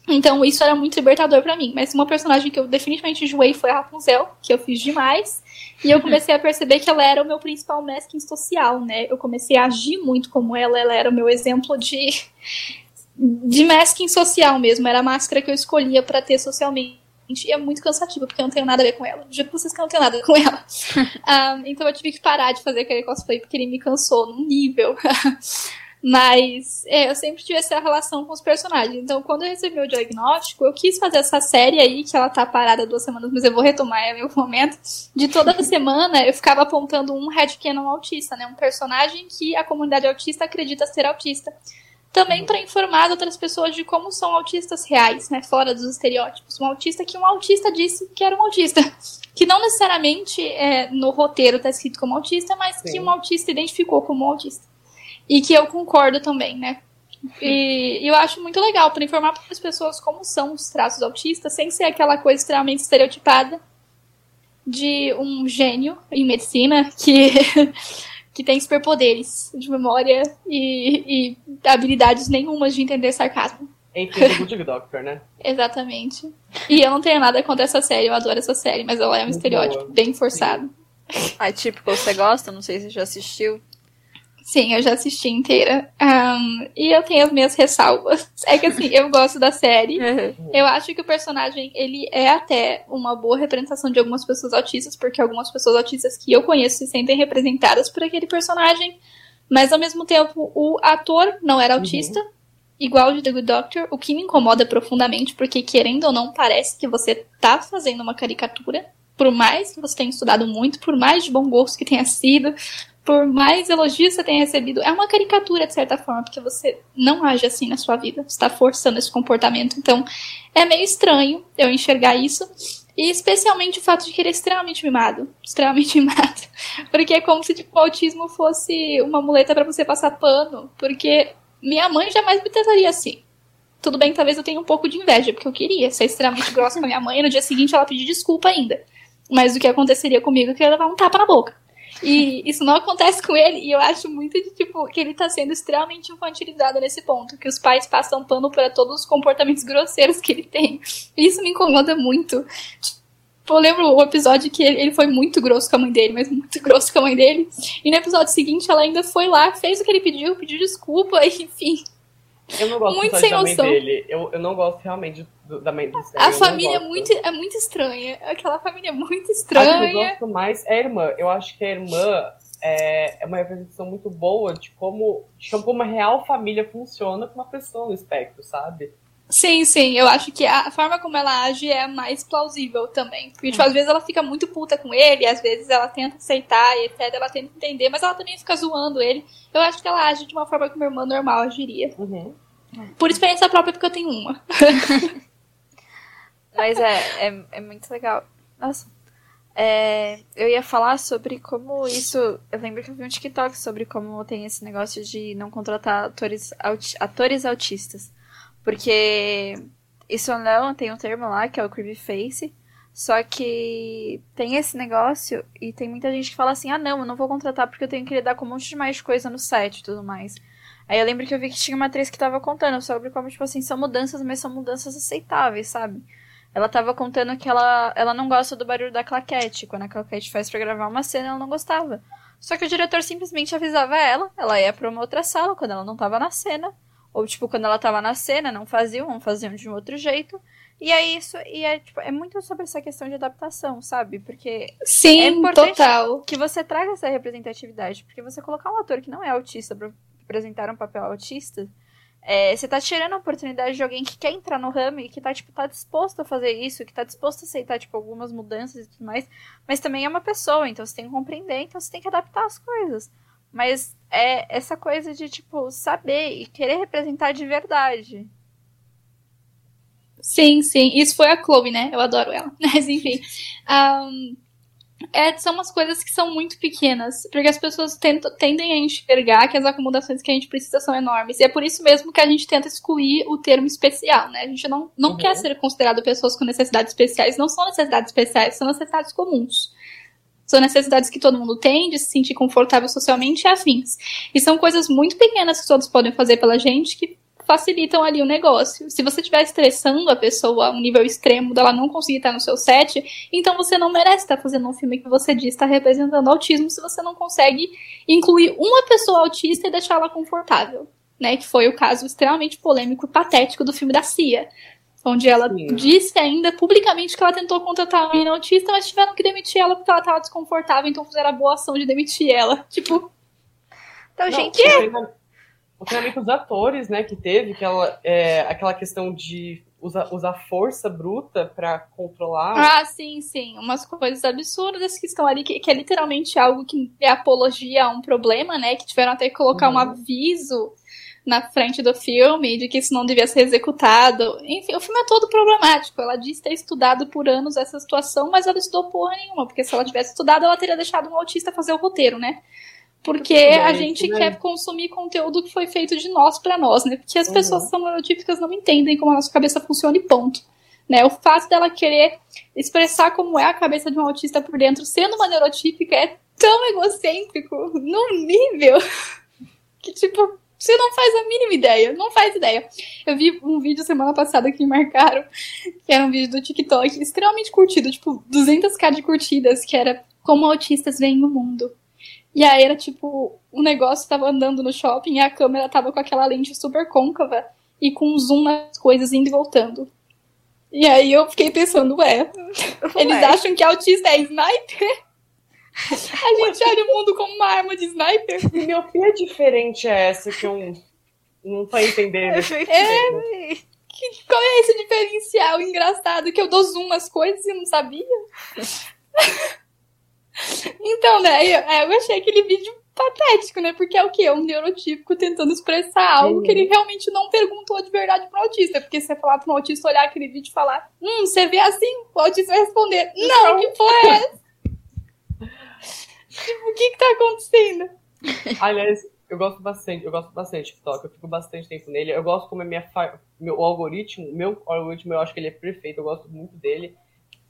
Então, isso era muito libertador para mim. Mas uma personagem que eu definitivamente enjoei foi a Rapunzel, que eu fiz demais. E eu comecei a perceber que ela era o meu principal masking social, né? Eu comecei a agir muito como ela, ela era o meu exemplo de, de masking social mesmo. Era a máscara que eu escolhia para ter socialmente. E é muito cansativo, porque eu não tenho nada a ver com ela. Juro pra vocês que eu não tenho nada a ver com ela. um, então eu tive que parar de fazer aquele cosplay, porque ele me cansou num nível. Mas é, eu sempre tive essa relação com os personagens. Então, quando eu recebi o diagnóstico, eu quis fazer essa série aí, que ela tá parada duas semanas, mas eu vou retomar em algum momento. De toda semana, eu ficava apontando um headcanon autista, né? Um personagem que a comunidade autista acredita ser autista. Também para informar outras pessoas de como são autistas reais, né? Fora dos estereótipos. Um autista que um autista disse que era um autista. Que não necessariamente é, no roteiro tá escrito como autista, mas Sim. que um autista identificou como autista. E que eu concordo também, né? E, eu acho muito legal para informar para as pessoas como são os traços autistas, sem ser aquela coisa extremamente estereotipada de um gênio em medicina que, que tem superpoderes de memória e, e habilidades nenhumas de entender sarcasmo. Enfim, o Doctor, né? Exatamente. E eu não tenho nada contra essa série, eu adoro essa série, mas ela é um muito estereótipo boa. bem forçado. Ah, tipo, você gosta? Não sei se você já assistiu. Sim, eu já assisti inteira. Um, e eu tenho as minhas ressalvas. É que assim, eu gosto da série. Uhum. Eu acho que o personagem, ele é até uma boa representação de algumas pessoas autistas, porque algumas pessoas autistas que eu conheço se sentem representadas por aquele personagem. Mas ao mesmo tempo, o ator não era autista, uhum. igual de The Good Doctor, o que me incomoda profundamente, porque querendo ou não, parece que você tá fazendo uma caricatura. Por mais que você tenha estudado muito, por mais de bom gosto que tenha sido, por mais elogios que você tenha recebido, é uma caricatura de certa forma, porque você não age assim na sua vida, você está forçando esse comportamento. Então, é meio estranho eu enxergar isso. E especialmente o fato de que ele é extremamente mimado. Extremamente mimado. Porque é como se tipo, o autismo fosse uma muleta para você passar pano. Porque minha mãe jamais me trataria assim. Tudo bem, talvez eu tenha um pouco de inveja, porque eu queria ser extremamente grossa com a minha mãe e no dia seguinte ela pedir desculpa ainda. Mas o que aconteceria comigo é que eu ia levar um tapa na boca. E isso não acontece com ele, e eu acho muito de, tipo, que ele tá sendo extremamente infantilizado nesse ponto, que os pais passam pano para todos os comportamentos grosseiros que ele tem. Isso me incomoda muito. Tipo, eu lembro o episódio que ele, foi muito grosso com a mãe dele, mas muito grosso com a mãe dele. E no episódio seguinte ela ainda foi lá, fez o que ele pediu, pediu desculpa, e, enfim. Eu não gosto muito sem da mãe noção. dele. Eu, eu não gosto realmente do, da mãe dele. A família é muito, é muito estranha. Aquela família é muito estranha. A que eu gosto mais é a irmã. Eu acho que a irmã é, é uma representação muito boa de como, de como uma real família funciona com uma pessoa no espectro, sabe? Sim, sim, eu acho que a forma como ela age é mais plausível também. Porque, tipo, às vezes ela fica muito puta com ele, às vezes ela tenta aceitar e etc, ela tenta entender, mas ela também fica zoando ele. Eu acho que ela age de uma forma que uma irmã normal agiria. Uhum. Por experiência própria, porque eu tenho uma. mas é, é, é muito legal. Nossa. É, eu ia falar sobre como isso. Eu lembro que eu vi um TikTok sobre como tem esse negócio de não contratar atores, atores autistas. Porque isso não tem um termo lá que é o creepy face. Só que tem esse negócio e tem muita gente que fala assim: ah, não, eu não vou contratar porque eu tenho que lidar com um monte de mais coisa no set e tudo mais. Aí eu lembro que eu vi que tinha uma atriz que tava contando sobre como, tipo assim, são mudanças, mas são mudanças aceitáveis, sabe? Ela tava contando que ela, ela não gosta do barulho da claquete. Quando a claquete faz pra gravar uma cena, ela não gostava. Só que o diretor simplesmente avisava ela, ela ia pra uma outra sala quando ela não tava na cena. Ou, tipo, quando ela tava na cena, não faziam, não faziam de um outro jeito. E é isso, e é, tipo, é muito sobre essa questão de adaptação, sabe? Porque Sim, é importante total. que você traga essa representatividade. Porque você colocar um ator que não é autista pra representar um papel autista, é, você tá tirando a oportunidade de alguém que quer entrar no ramo e que tá, tipo, tá disposto a fazer isso, que tá disposto a aceitar, tipo, algumas mudanças e tudo mais, mas também é uma pessoa, então você tem que compreender, então você tem que adaptar as coisas. Mas é essa coisa de, tipo, saber e querer representar de verdade. Sim, sim. Isso foi a Chloe, né? Eu adoro ela. Mas, enfim. Um, é, são umas coisas que são muito pequenas, porque as pessoas tentam, tendem a enxergar que as acomodações que a gente precisa são enormes. E é por isso mesmo que a gente tenta excluir o termo especial, né? A gente não, não uhum. quer ser considerado pessoas com necessidades especiais. Não são necessidades especiais, são necessidades comuns. São necessidades que todo mundo tem de se sentir confortável socialmente e afins. E são coisas muito pequenas que todos podem fazer pela gente que facilitam ali o negócio. Se você estiver estressando a pessoa a um nível extremo dela não conseguir estar no seu set, então você não merece estar fazendo um filme que você diz está representando autismo se você não consegue incluir uma pessoa autista e deixá-la confortável. Né, que foi o caso extremamente polêmico e patético do filme da Cia onde ela Sim. disse ainda publicamente que ela tentou contratar uma menina autista, mas tiveram que demitir ela porque ela estava desconfortável, então fizeram a boa ação de demitir ela. Tipo. Então, não, gente. O treinamento dos atores, né, que teve, aquela, é, aquela questão de usar, usar força bruta para controlar. Ah, sim, sim. Umas coisas absurdas que estão ali, que, que, é literalmente algo que é apologia a um problema, né? Que tiveram até que colocar uhum. um aviso na frente do filme de que isso não devia ser executado. Enfim, o filme é todo problemático. Ela diz ter estudado por anos essa situação, mas ela estudou porra nenhuma, porque se ela tivesse estudado, ela teria deixado um autista fazer o roteiro, né? Porque a gente quer consumir conteúdo que foi feito de nós para nós, né? Porque as uhum. pessoas que são neurotípicas não entendem como a nossa cabeça funciona e ponto. Né? O fato dela querer expressar como é a cabeça de um autista por dentro, sendo uma neurotípica, é tão egocêntrico, num nível que, tipo, você não faz a mínima ideia, não faz ideia. Eu vi um vídeo semana passada que me marcaram, que era um vídeo do TikTok, extremamente curtido, tipo, 200k de curtidas, que era como autistas veem o mundo. E aí era tipo, o negócio tava andando no shopping e a câmera tava com aquela lente super côncava e com zoom nas coisas indo e voltando. E aí eu fiquei pensando, ué, eles acham que autista é sniper? A gente olha o mundo como uma arma de sniper. Que miopia diferente é essa que eu não tô entendendo? É, que, qual é esse diferencial engraçado que eu dou zoom nas coisas e não sabia? Então, né, eu, é, eu achei aquele vídeo patético, né? Porque é o que? É um neurotípico tentando expressar algo que ele realmente não perguntou de verdade pro autista. Porque se você falar pro autista olhar aquele vídeo e falar, hum, você vê assim, o autista vai responder, não, que porra é essa? O que que tá acontecendo? Aliás, eu gosto bastante, eu gosto bastante de TikTok, eu fico bastante tempo nele. Eu gosto como é minha meu algoritmo, meu algoritmo, eu acho que ele é perfeito, eu gosto muito dele.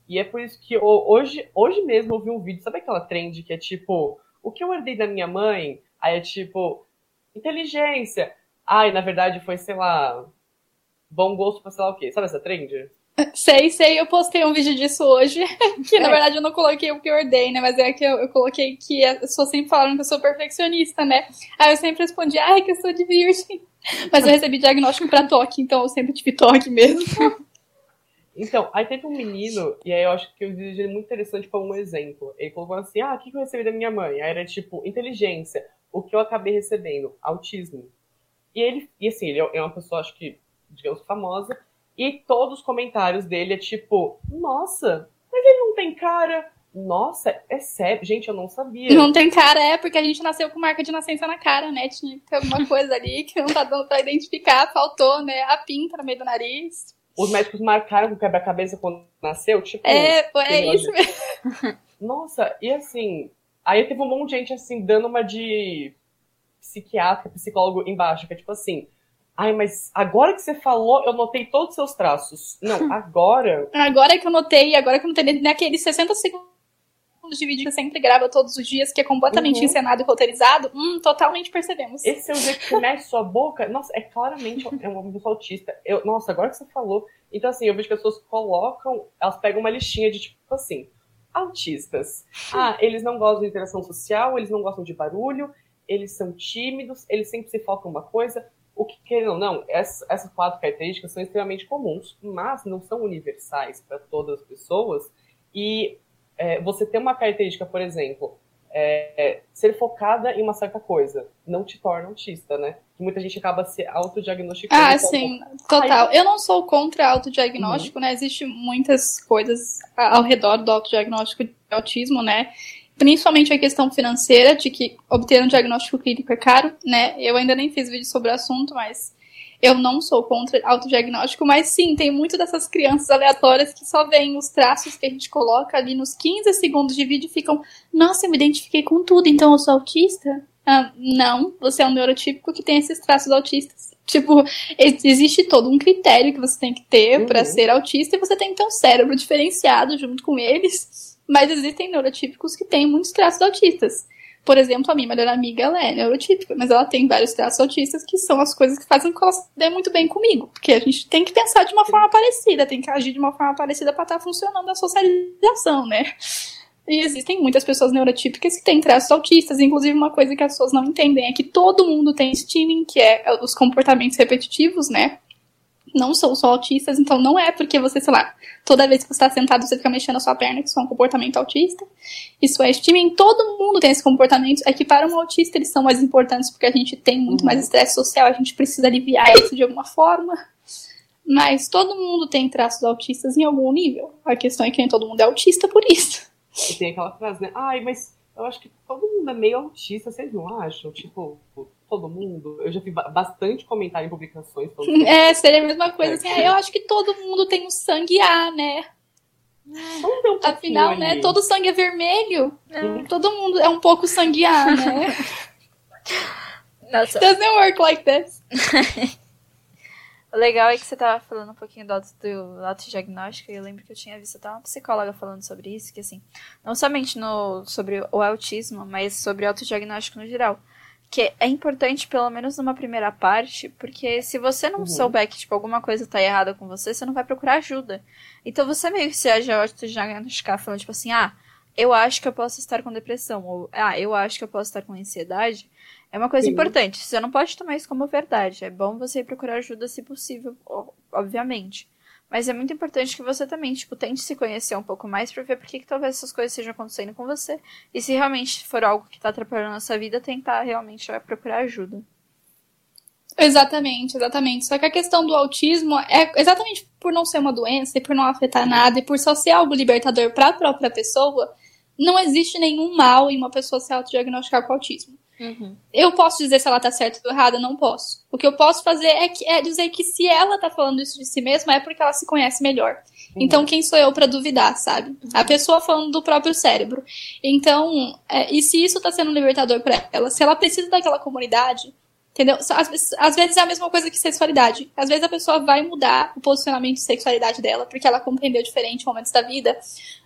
E é por isso que hoje, hoje mesmo eu vi um vídeo, sabe aquela trend que é tipo, o que eu herdei da minha mãe? Aí é tipo, inteligência. Ai, na verdade foi, sei lá, bom gosto pra sei lá o quê. Sabe essa trend? Sei, sei, eu postei um vídeo disso hoje, que é. na verdade eu não coloquei o que eu ordei, né, mas é que eu, eu coloquei que as pessoas sempre falaram que eu sou perfeccionista, né, aí eu sempre respondi, ai, que eu sou de virgem, mas eu recebi diagnóstico pra toque, então eu sempre tive toque mesmo. Então, aí teve um menino, e aí eu acho que eu vi ele muito interessante como um exemplo. Ele colocou assim: ah, o que eu recebi da minha mãe? Aí era tipo, inteligência. O que eu acabei recebendo? Autismo. E ele, e assim, ele é uma pessoa, acho que, digamos, famosa. E todos os comentários dele é tipo, nossa, mas ele não tem cara. Nossa, é sério. Gente, eu não sabia. Não tem cara, é, porque a gente nasceu com marca de nascença na cara, né? Tinha alguma coisa ali que não tá dando pra identificar, faltou, né? A pinta no meio do nariz os médicos marcaram com quebra-cabeça quando nasceu, tipo. É, é isso mesmo. Nossa, e assim, aí teve um monte de gente assim, dando uma de psiquiatra, psicólogo embaixo, que é tipo assim. Ai, mas agora que você falou, eu notei todos os seus traços. Não, agora. agora que eu notei, agora que eu notei naqueles 60 segundos de vídeo que sempre grava todos os dias, que é completamente uhum. encenado e roteirizado, hum, totalmente percebemos. Esse é o jeito que você mexe sua boca. Nossa, é claramente é uma pessoa autista. Eu, nossa, agora que você falou. Então, assim, eu vejo que as pessoas colocam, elas pegam uma listinha de tipo assim, autistas. Ah, eles não gostam de interação social, eles não gostam de barulho, eles são tímidos, eles sempre se focam uma coisa. O que querem ou não, essas, essas quatro características são extremamente comuns, mas não são universais para todas as pessoas. E é, você ter uma característica, por exemplo, é, ser focada em uma certa coisa, não te torna autista, né? Que muita gente acaba se autodiagnosticando. Ah, sim, total. Eu não sou contra autodiagnóstico, uhum. né? Existem muitas coisas ao redor do autodiagnóstico de autismo, né? Principalmente a questão financeira, de que obter um diagnóstico clínico é caro, né? Eu ainda nem fiz vídeo sobre o assunto, mas eu não sou contra autodiagnóstico, mas sim, tem muito dessas crianças aleatórias que só veem os traços que a gente coloca ali nos 15 segundos de vídeo e ficam, nossa, eu me identifiquei com tudo, então eu sou autista? Ah, não, você é um neurotípico que tem esses traços autistas. Tipo, existe todo um critério que você tem que ter uhum. para ser autista e você tem que ter um cérebro diferenciado junto com eles. Mas existem neurotípicos que têm muitos traços autistas. Por exemplo, a minha melhor amiga, ela é neurotípica, mas ela tem vários traços autistas que são as coisas que fazem com que ela se dê muito bem comigo. Porque a gente tem que pensar de uma forma parecida, tem que agir de uma forma parecida para estar tá funcionando a socialização, né? E existem muitas pessoas neurotípicas que têm traços autistas. Inclusive, uma coisa que as pessoas não entendem é que todo mundo tem steaming, que é os comportamentos repetitivos, né? Não são só autistas, então não é porque você, sei lá, toda vez que você está sentado você fica mexendo a sua perna, que isso é um comportamento autista. Isso é estímulo, todo mundo tem esse comportamento. É que para um autista eles são mais importantes porque a gente tem muito uhum. mais estresse social, a gente precisa aliviar isso de alguma forma. Mas todo mundo tem traços autistas em algum nível. A questão é que nem todo mundo é autista por isso. E tem aquela frase, né? Ai, mas eu acho que todo mundo é meio autista, vocês não acham? Tipo, todo mundo. Eu já vi bastante comentário em publicações. É, seria a mesma coisa. Assim, ah, eu acho que todo mundo tem o um sangue A, né? Um Afinal, ali. né? Todo sangue é vermelho. É. Todo mundo é um pouco sangue A, né? Nossa. Doesn't work like this. O legal é que você tava falando um pouquinho do, auto, do autodiagnóstico, e eu lembro que eu tinha visto até uma psicóloga falando sobre isso, que assim, não somente no, sobre o autismo, mas sobre o autodiagnóstico no geral que é importante, pelo menos numa primeira parte, porque se você não uhum. souber que, tipo, alguma coisa tá errada com você, você não vai procurar ajuda. Então você meio que se diagnosticar falando, tipo assim, ah, eu acho que eu posso estar com depressão, ou ah, eu acho que eu posso estar com ansiedade, é uma coisa Sim. importante. Você não pode tomar isso como verdade. É bom você procurar ajuda se possível, obviamente. Mas é muito importante que você também, tipo, tente se conhecer um pouco mais para ver por que, que talvez essas coisas estejam acontecendo com você. E se realmente for algo que tá atrapalhando a sua vida, tentar realmente procurar ajuda. Exatamente, exatamente. Só que a questão do autismo é exatamente por não ser uma doença e por não afetar nada e por só ser algo libertador para a própria pessoa, não existe nenhum mal em uma pessoa se autodiagnosticar com autismo. Uhum. Eu posso dizer se ela tá certa ou errada? Não posso. O que eu posso fazer é, que, é dizer que se ela tá falando isso de si mesma, é porque ela se conhece melhor. Uhum. Então, quem sou eu para duvidar, sabe? Uhum. A pessoa falando do próprio cérebro. Então, é, e se isso tá sendo libertador para ela? Se ela precisa daquela comunidade, Entendeu? Às vezes, às vezes é a mesma coisa que sexualidade. Às vezes a pessoa vai mudar o posicionamento de sexualidade dela, porque ela compreendeu diferente momentos da vida.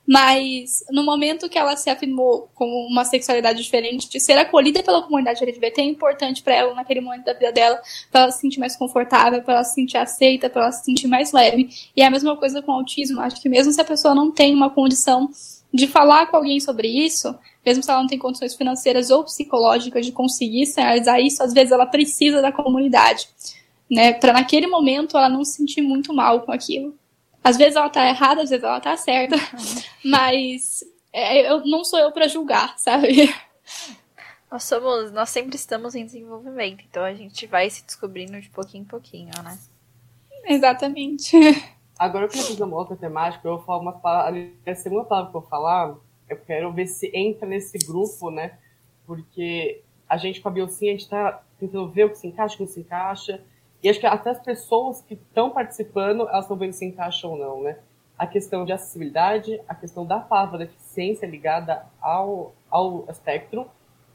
Mas no momento que ela se afirmou como uma sexualidade diferente, de ser acolhida pela comunidade LGBT é importante para ela naquele momento da vida dela, para ela se sentir mais confortável, para ela se sentir aceita, para ela se sentir mais leve. E é a mesma coisa com o autismo. Acho que mesmo se a pessoa não tem uma condição de falar com alguém sobre isso, mesmo se ela não tem condições financeiras ou psicológicas de conseguir realizar isso, às vezes ela precisa da comunidade, né? Para naquele momento ela não se sentir muito mal com aquilo. Às vezes ela tá errada, às vezes ela tá certa, mas é, eu, não sou eu para julgar, sabe? Nós somos, nós sempre estamos em desenvolvimento, então a gente vai se descobrindo de pouquinho em pouquinho, né? Exatamente. Agora eu quero fazer uma outra temática, eu vou falar uma palavra, a segunda palavra que eu vou falar, eu quero ver se entra nesse grupo, né? Porque a gente com a Biocinha, a gente tá tentando ver o que se encaixa, o que não se encaixa. E acho que até as pessoas que estão participando, elas estão vendo se encaixa ou não, né? A questão de acessibilidade, a questão da palavra deficiência ligada ao, ao espectro,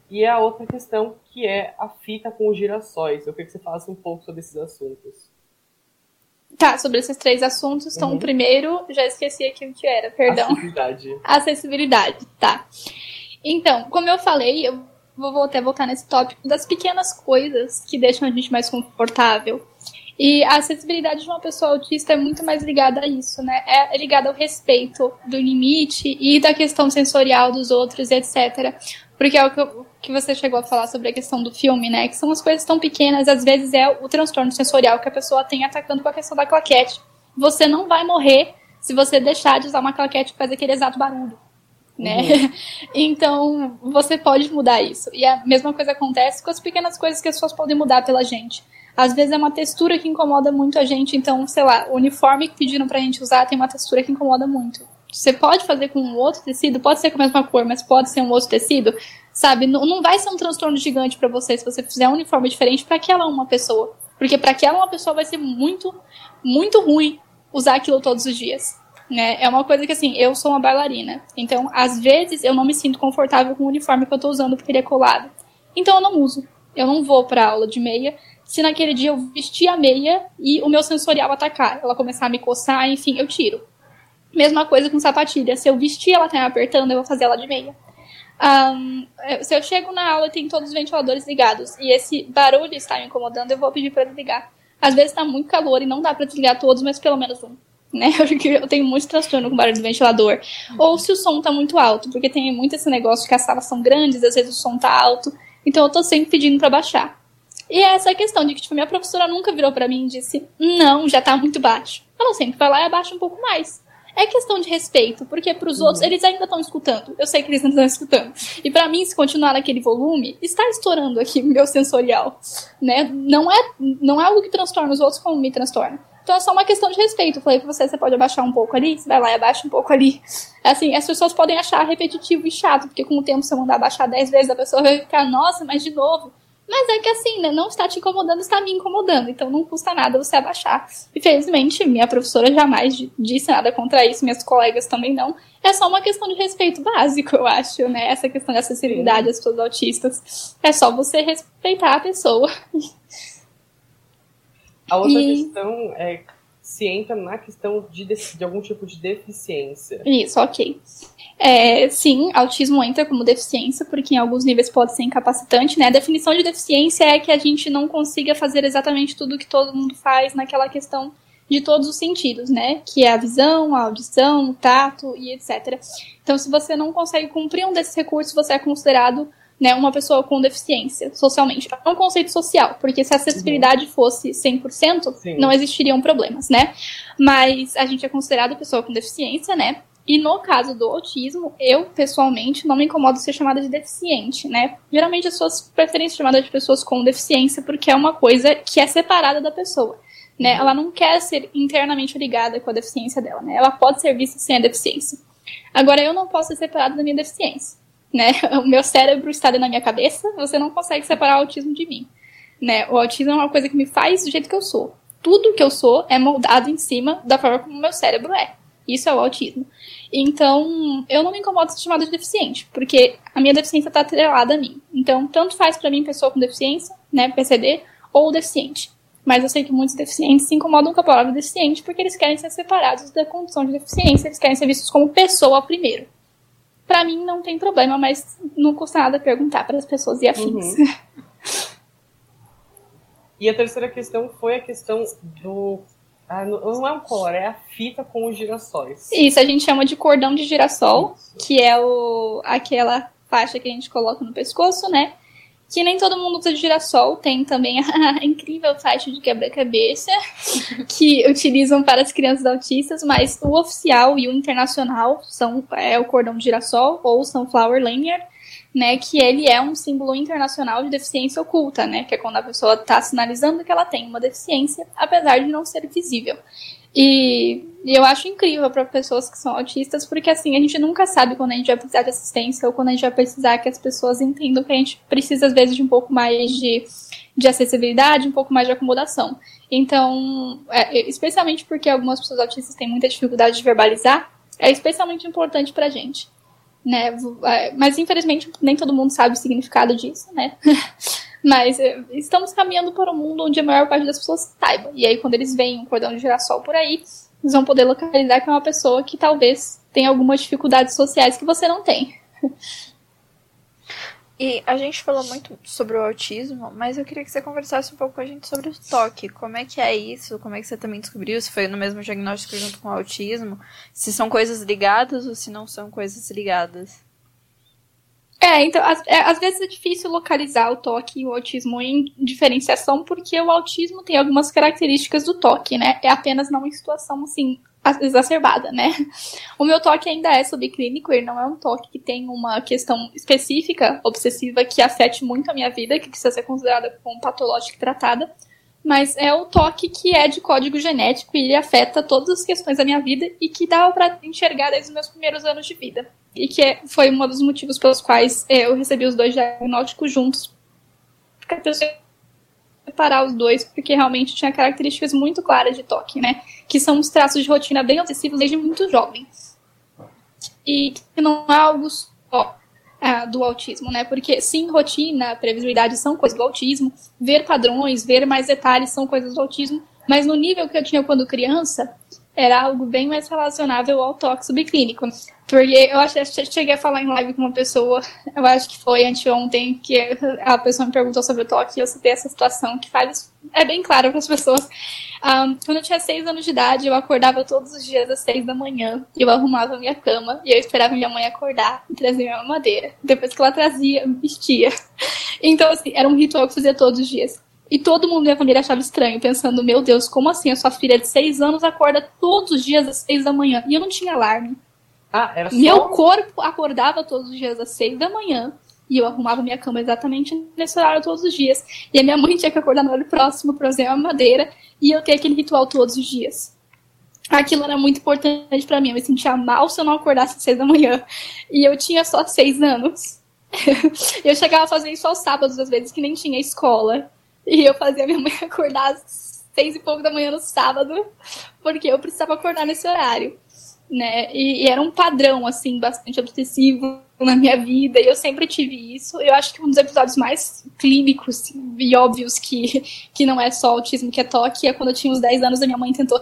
e a outra questão que é a fita com os girassóis. Eu queria que você falasse um pouco sobre esses assuntos. Tá, sobre esses três assuntos. Então, uhum. o primeiro, já esqueci aqui o que era, perdão. Acessibilidade. Acessibilidade, tá. Então, como eu falei, eu vou até voltar nesse tópico das pequenas coisas que deixam a gente mais confortável. E a acessibilidade de uma pessoa autista é muito mais ligada a isso, né? É ligada ao respeito do limite e da questão sensorial dos outros, etc. Porque é o que, eu, que você chegou a falar sobre a questão do filme, né? Que são as coisas tão pequenas, às vezes é o transtorno sensorial que a pessoa tem atacando com a questão da claquete. Você não vai morrer se você deixar de usar uma claquete que faz aquele exato barulho. Né? Uhum. então, você pode mudar isso. E a mesma coisa acontece com as pequenas coisas que as pessoas podem mudar pela gente. Às vezes é uma textura que incomoda muito a gente, então, sei lá, o uniforme que pediram pra gente usar tem uma textura que incomoda muito. Você pode fazer com um outro tecido, pode ser com a mesma cor, mas pode ser um outro tecido, sabe? Não, não vai ser um transtorno gigante para você se você fizer um uniforme diferente para aquela uma pessoa. Porque para aquela uma pessoa vai ser muito, muito ruim usar aquilo todos os dias. Né? É uma coisa que assim, eu sou uma bailarina. Então, às vezes, eu não me sinto confortável com o uniforme que eu tô usando porque ele é colado. Então eu não uso. Eu não vou pra aula de meia. Se naquele dia eu vestir a meia e o meu sensorial atacar, ela começar a me coçar, enfim, eu tiro. Mesma coisa com sapatilha. Se eu vestir ela tá apertando, eu vou fazer ela de meia. Um, se eu chego na aula e tem todos os ventiladores ligados e esse barulho está me incomodando, eu vou pedir para desligar. Às vezes está muito calor e não dá para desligar todos, mas pelo menos um. Né? Porque eu tenho muito transtorno com barulho do ventilador. Ou se o som tá muito alto, porque tem muito esse negócio de que as salas são grandes, às vezes o som tá alto. Então eu tô sempre pedindo para baixar. E é essa questão de que, tipo, minha professora nunca virou para mim e disse, não, já tá muito baixo. Ela sempre vai lá e abaixa um pouco mais. É questão de respeito, porque pros uhum. outros, eles ainda estão escutando. Eu sei que eles ainda estão escutando. E para mim, se continuar naquele volume, está estourando aqui meu sensorial, né? Não é, não é algo que transtorna os outros como me transtorna. Então é só uma questão de respeito. Eu falei pra você, você pode abaixar um pouco ali, você vai lá e abaixa um pouco ali. Assim, as pessoas podem achar repetitivo e chato, porque com o tempo você mandar abaixar 10 vezes, a pessoa vai ficar, nossa, mas de novo. Mas é que assim, né? Não está te incomodando, está me incomodando. Então não custa nada você abaixar. Infelizmente, minha professora jamais disse nada contra isso, minhas colegas também não. É só uma questão de respeito básico, eu acho, né? Essa questão de acessibilidade às pessoas autistas. É só você respeitar a pessoa. A outra e... questão é se entra na questão de, de algum tipo de deficiência. Isso, ok. É, sim, autismo entra como deficiência, porque em alguns níveis pode ser incapacitante, né? A definição de deficiência é que a gente não consiga fazer exatamente tudo que todo mundo faz naquela questão de todos os sentidos, né? Que é a visão, a audição, o tato e etc. Então, se você não consegue cumprir um desses recursos, você é considerado né, uma pessoa com deficiência socialmente. É um conceito social, porque se a acessibilidade uhum. fosse 100%, Sim. não existiriam problemas, né? Mas a gente é considerado pessoa com deficiência, né? E no caso do autismo, eu, pessoalmente, não me incomodo ser chamada de deficiente, né? Geralmente as pessoas preferem ser chamadas de pessoas com deficiência porque é uma coisa que é separada da pessoa, né? Ela não quer ser internamente ligada com a deficiência dela, né? Ela pode ser vista sem a deficiência. Agora, eu não posso ser separada da minha deficiência né? O meu cérebro está dentro da minha cabeça, você não consegue separar o autismo de mim, né? O autismo é uma coisa que me faz do jeito que eu sou. Tudo que eu sou é moldado em cima da forma como o meu cérebro é. Isso é o autismo. Então, eu não me incomodo ser chamada de deficiente, porque a minha deficiência está atrelada a mim. Então, tanto faz para mim pessoa com deficiência, né, PCD, ou deficiente. Mas eu sei que muitos deficientes se incomodam com a palavra deficiente porque eles querem ser separados da condição de deficiência, eles querem ser vistos como pessoa primeiro. Para mim não tem problema, mas não custa nada perguntar para as pessoas e afins. Uhum. E a terceira questão foi a questão do. Ah, não é um colar, é a fita com os girassóis. Isso, a gente chama de cordão de girassol, Isso. que é o, aquela faixa que a gente coloca no pescoço, né? Que nem todo mundo usa de girassol, tem também a incrível faixa de quebra-cabeça que utilizam para as crianças autistas, mas o oficial e o internacional são é o cordão de girassol ou sunflower lanyard, né, que ele é um símbolo internacional de deficiência oculta, né, que é quando a pessoa está sinalizando que ela tem uma deficiência, apesar de não ser visível. E, e eu acho incrível para pessoas que são autistas, porque assim, a gente nunca sabe quando a gente vai precisar de assistência ou quando a gente vai precisar que as pessoas entendam que a gente precisa, às vezes, de um pouco mais de, de acessibilidade, um pouco mais de acomodação. Então, é, especialmente porque algumas pessoas autistas têm muita dificuldade de verbalizar, é especialmente importante pra gente. Né? É, mas infelizmente nem todo mundo sabe o significado disso, né? Mas é, estamos caminhando para um mundo onde a maior parte das pessoas saiba. E aí, quando eles veem um cordão de girassol por aí, eles vão poder localizar que é uma pessoa que talvez tenha algumas dificuldades sociais que você não tem. E a gente falou muito sobre o autismo, mas eu queria que você conversasse um pouco com a gente sobre o toque. Como é que é isso? Como é que você também descobriu? Se foi no mesmo diagnóstico junto com o autismo? Se são coisas ligadas ou se não são coisas ligadas? É, então, às, é, às, vezes é difícil localizar o toque e o autismo em diferenciação, porque o autismo tem algumas características do toque, né? É apenas não em situação, assim, exacerbada, né? O meu toque ainda é subclínico, ele não é um toque que tem uma questão específica, obsessiva, que afete muito a minha vida, que precisa ser considerada como patológica e tratada, mas é o toque que é de código genético e ele afeta todas as questões da minha vida e que dá para enxergar desde os meus primeiros anos de vida. E que é, foi um dos motivos pelos quais é, eu recebi os dois diagnósticos juntos. Porque separar os dois, porque realmente tinha características muito claras de toque, né? Que são os traços de rotina bem obsessivos desde muito jovem. E que não é algo só do autismo, né? Porque sim, rotina, previsibilidade são coisas do autismo, ver padrões, ver mais detalhes são coisas do autismo, mas no nível que eu tinha quando criança, era algo bem mais relacionável ao toque subclínico. Porque eu acho que cheguei a falar em live com uma pessoa, eu acho que foi anteontem, que a pessoa me perguntou sobre o toque e eu citei essa situação que faz. É bem claro para as pessoas. Um, quando eu tinha seis anos de idade, eu acordava todos os dias às seis da manhã. Eu arrumava minha cama e eu esperava minha mãe acordar e trazer minha madeira. Depois que ela trazia, eu me vestia. Então, assim, era um ritual que eu fazia todos os dias. E todo mundo da minha família achava estranho, pensando, meu Deus, como assim? A sua filha de seis anos acorda todos os dias às seis da manhã. E eu não tinha alarme. Ah, era só... Meu corpo acordava todos os dias às seis da manhã. E eu arrumava minha cama exatamente nesse horário todos os dias. E a minha mãe tinha que acordar no horário próximo para fazer uma madeira. E eu ter aquele ritual todos os dias. Aquilo era muito importante para mim. Eu me sentia mal se eu não acordasse às seis da manhã. E eu tinha só seis anos. eu chegava a fazer isso aos sábados, às vezes, que nem tinha escola. E eu fazia minha mãe acordar às seis e pouco da manhã no sábado, porque eu precisava acordar nesse horário. Né? E, e, era um padrão, assim, bastante obsessivo na minha vida, e eu sempre tive isso. Eu acho que um dos episódios mais clínicos e óbvios que, que não é só autismo, que é toque, é quando eu tinha uns 10 anos, a minha mãe tentou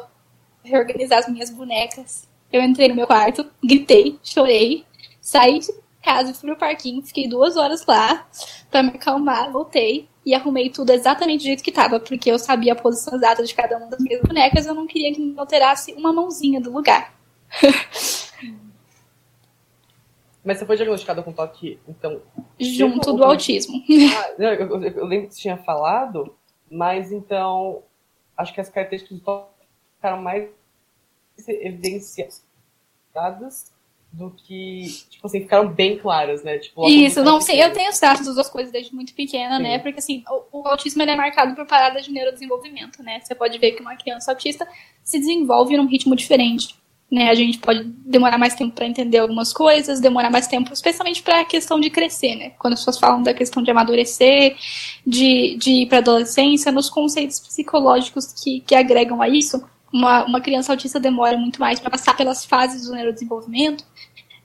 reorganizar as minhas bonecas. Eu entrei no meu quarto, gritei, chorei, saí casa, fui pro parquinho, fiquei duas horas lá para me acalmar, voltei e arrumei tudo exatamente do jeito que tava, porque eu sabia a posição exata de cada uma das minhas bonecas, eu não queria que me alterasse uma mãozinha do lugar. Mas você foi diagnosticada com toque, então. Junto do autismo. Ah, eu, eu, eu, lembro que você tinha falado, mas então. Acho que as características do toque ficaram mais evidenciadas do que, tipo assim, ficaram bem claras, né? Tipo, Isso, não sei, eu tenho status das duas coisas desde muito pequena, né? Sim. né? Porque assim, o, o, autismo ele é marcado por paradas de neurodesenvolvimento, né? Você pode ver que uma criança autista se desenvolve num ritmo diferente. Né, a gente pode demorar mais tempo para entender algumas coisas, demorar mais tempo, especialmente para a questão de crescer, né? Quando as pessoas falam da questão de amadurecer, de, de ir para adolescência, nos conceitos psicológicos que, que agregam a isso, uma, uma criança autista demora muito mais para passar pelas fases do neurodesenvolvimento,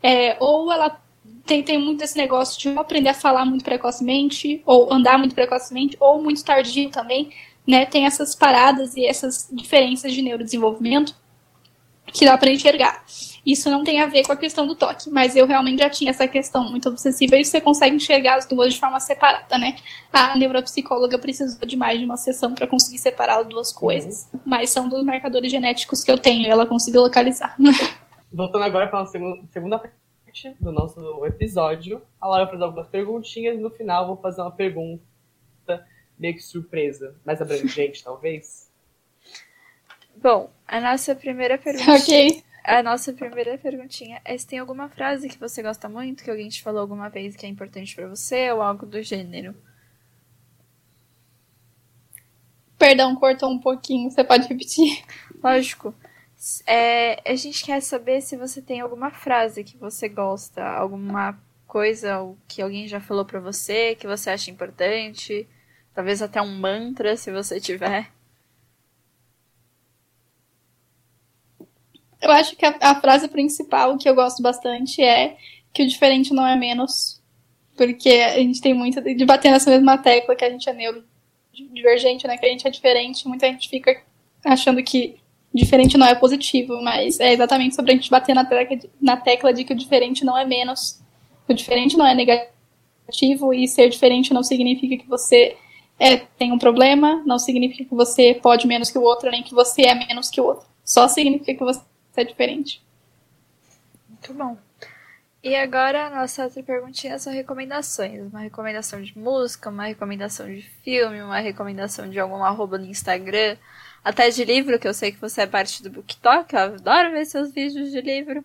é, ou ela tem, tem muito esse negócio de aprender a falar muito precocemente, ou andar muito precocemente, ou muito tardio também, né? Tem essas paradas e essas diferenças de neurodesenvolvimento que dá para enxergar. Isso não tem a ver com a questão do toque, mas eu realmente já tinha essa questão muito obsessiva e você consegue enxergar as duas de forma separada, né? A neuropsicóloga precisou de mais de uma sessão para conseguir separar as duas coisas, mas são dos marcadores genéticos que eu tenho e ela conseguiu localizar. Voltando agora para a segunda parte do nosso episódio, a Laura fazer algumas perguntinhas e no final vou fazer uma pergunta meio que surpresa, mais abrangente, talvez. Bom, a nossa primeira pergunta. Ok. A nossa primeira perguntinha é se tem alguma frase que você gosta muito, que alguém te falou alguma vez que é importante para você, ou algo do gênero. Perdão, cortou um pouquinho, você pode repetir? Lógico. É, a gente quer saber se você tem alguma frase que você gosta, alguma coisa que alguém já falou para você, que você acha importante, talvez até um mantra, se você tiver. Eu acho que a, a frase principal que eu gosto bastante é que o diferente não é menos, porque a gente tem muito de bater nessa mesma tecla que a gente é neurodivergente, né? Que a gente é diferente, muita gente fica achando que diferente não é positivo, mas é exatamente sobre a gente bater na tecla, de, na tecla de que o diferente não é menos, o diferente não é negativo e ser diferente não significa que você é, tem um problema, não significa que você pode menos que o outro, nem que você é menos que o outro. Só significa que você é diferente. Muito bom. E agora a nossa outra perguntinha são recomendações. Uma recomendação de música, uma recomendação de filme, uma recomendação de algum arroba no Instagram, até de livro, que eu sei que você é parte do BookTok, eu adoro ver seus vídeos de livro.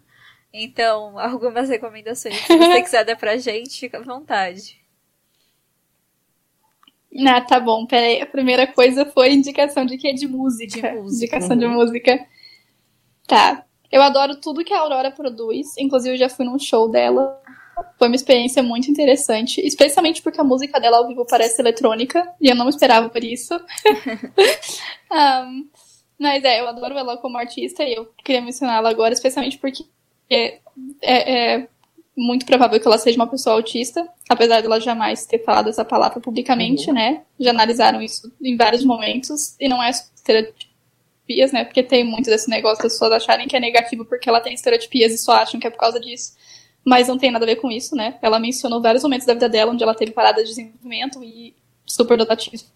Então, algumas recomendações, se você quiser dar pra gente, fica à vontade. Ah, tá bom, peraí. A primeira coisa foi indicação de que De música. De música. Indicação de música. Tá. Eu adoro tudo que a Aurora produz. Inclusive, eu já fui num show dela. Foi uma experiência muito interessante, especialmente porque a música dela ao vivo parece eletrônica, e eu não esperava por isso. um, mas é, eu adoro ela como artista e eu queria mencioná-la agora, especialmente porque é, é, é, muito provável que ela seja uma pessoa autista, apesar dela jamais ter falado essa palavra publicamente, uhum. né? Já analisaram isso em vários momentos, e não é estereotipias, né? Porque tem muito desse negócio das pessoas acharem que é negativo porque ela tem estereotipias e só acham que é por causa disso mas não tem nada a ver com isso, né? Ela mencionou vários momentos da vida dela onde ela teve parada de desenvolvimento e super dotatismo.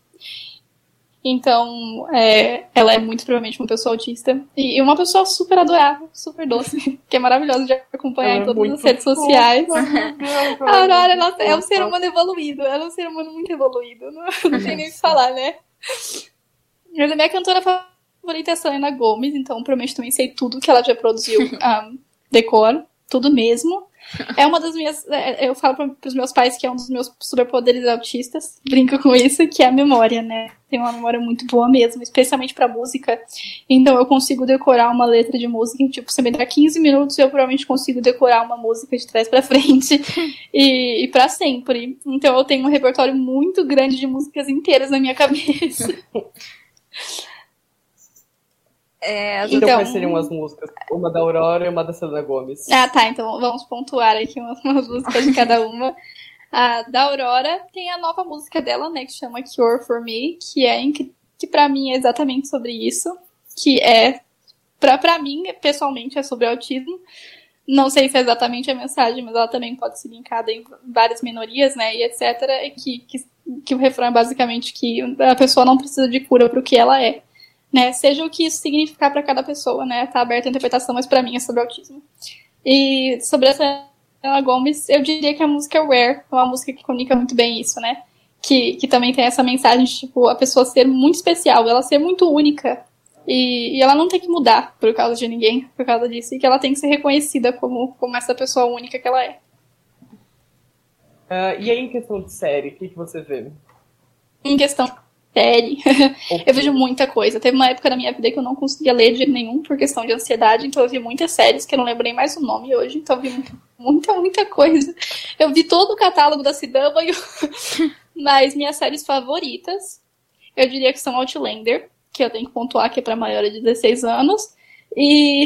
Então, é, ela é muito provavelmente uma pessoa autista e uma pessoa super adorável, super doce, que é maravilhosa de acompanhar ela em é todas as redes sociais. a Aurora ela é um ser humano evoluído, ela é um ser humano muito evoluído, não, não tem nem o que falar, né? Mas a minha cantora favorita é a Selena Gomez, então provavelmente também sei tudo que ela já produziu um, decor, tudo mesmo. É uma das minhas. é, Eu falo para os meus pais que é um dos meus superpoderes autistas. Brinco com isso, que é a memória, né? Tem uma memória muito boa mesmo, especialmente para música. Então eu consigo decorar uma letra de música. Tipo, você me dá 15 minutos, eu provavelmente consigo decorar uma música de trás para frente. E, e para sempre. Então eu tenho um repertório muito grande de músicas inteiras na minha cabeça. É, Então, Então- quais seriam as músicas? Uma da Aurora e uma da Selena Gomes. Ah, tá. Então vamos pontuar aqui umas, umas músicas de cada uma. A da Aurora tem a nova música dela, né, que chama Cure for Me, que é que para mim é exatamente sobre isso, que é pra, pra mim, pessoalmente, é sobre autismo. Não sei se é exatamente a mensagem, mas ela também pode ser linkada em várias minorias, né, e etc. Que, que, que o refrão é basicamente que a pessoa não precisa de cura pro que ela é. Né, seja o que isso significar para cada pessoa, né? Tá aberta a interpretação, mas para mim é sobre autismo. E sobre essa Selena Gomes, eu diria que a música é Where é uma música que comunica muito bem isso, né? Que, que também tem essa mensagem de, tipo, a pessoa ser muito especial, ela ser muito única. E, e ela não tem que mudar por causa de ninguém, por causa disso. E que ela tem que ser reconhecida como, como essa pessoa única que ela é. Ah, e aí, em questão de série, o que, que você vê? Em questão série, eu vejo muita coisa. Teve uma época da minha vida que eu não conseguia ler de nenhum por questão de ansiedade, então eu vi muitas séries que eu não lembro nem mais o nome hoje, então eu vi muita, muita, muita coisa. Eu vi todo o catálogo da Cidama, eu- mas minhas séries favoritas, eu diria que são Outlander, que eu tenho que pontuar que é para maiores de 16 anos, e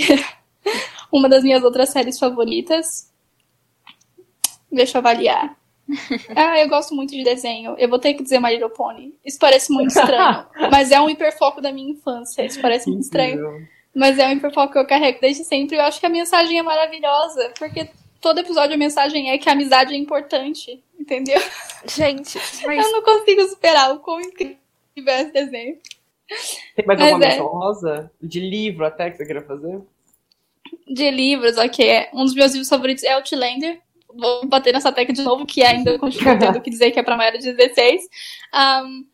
uma das minhas outras séries favoritas, deixa eu avaliar. Ah, eu gosto muito de desenho. Eu vou ter que dizer My Little Pony. Isso parece muito estranho, mas é um hiperfoco da minha infância. Isso parece muito estranho, mas é um hiperfoco que eu carrego desde sempre. Eu acho que a mensagem é maravilhosa, porque todo episódio a mensagem é que a amizade é importante, entendeu? Gente, mas Eu não consigo superar o quão incrível é esse desenho. Tem mais Mas alguma é. menção rosa? De livro até que você queira fazer? De livros, ok. é- Um dos meus livros favoritos é Outlander. Vou bater nessa tecla de novo, que ainda continuo tendo que dizer que é pra maior de 16. Um,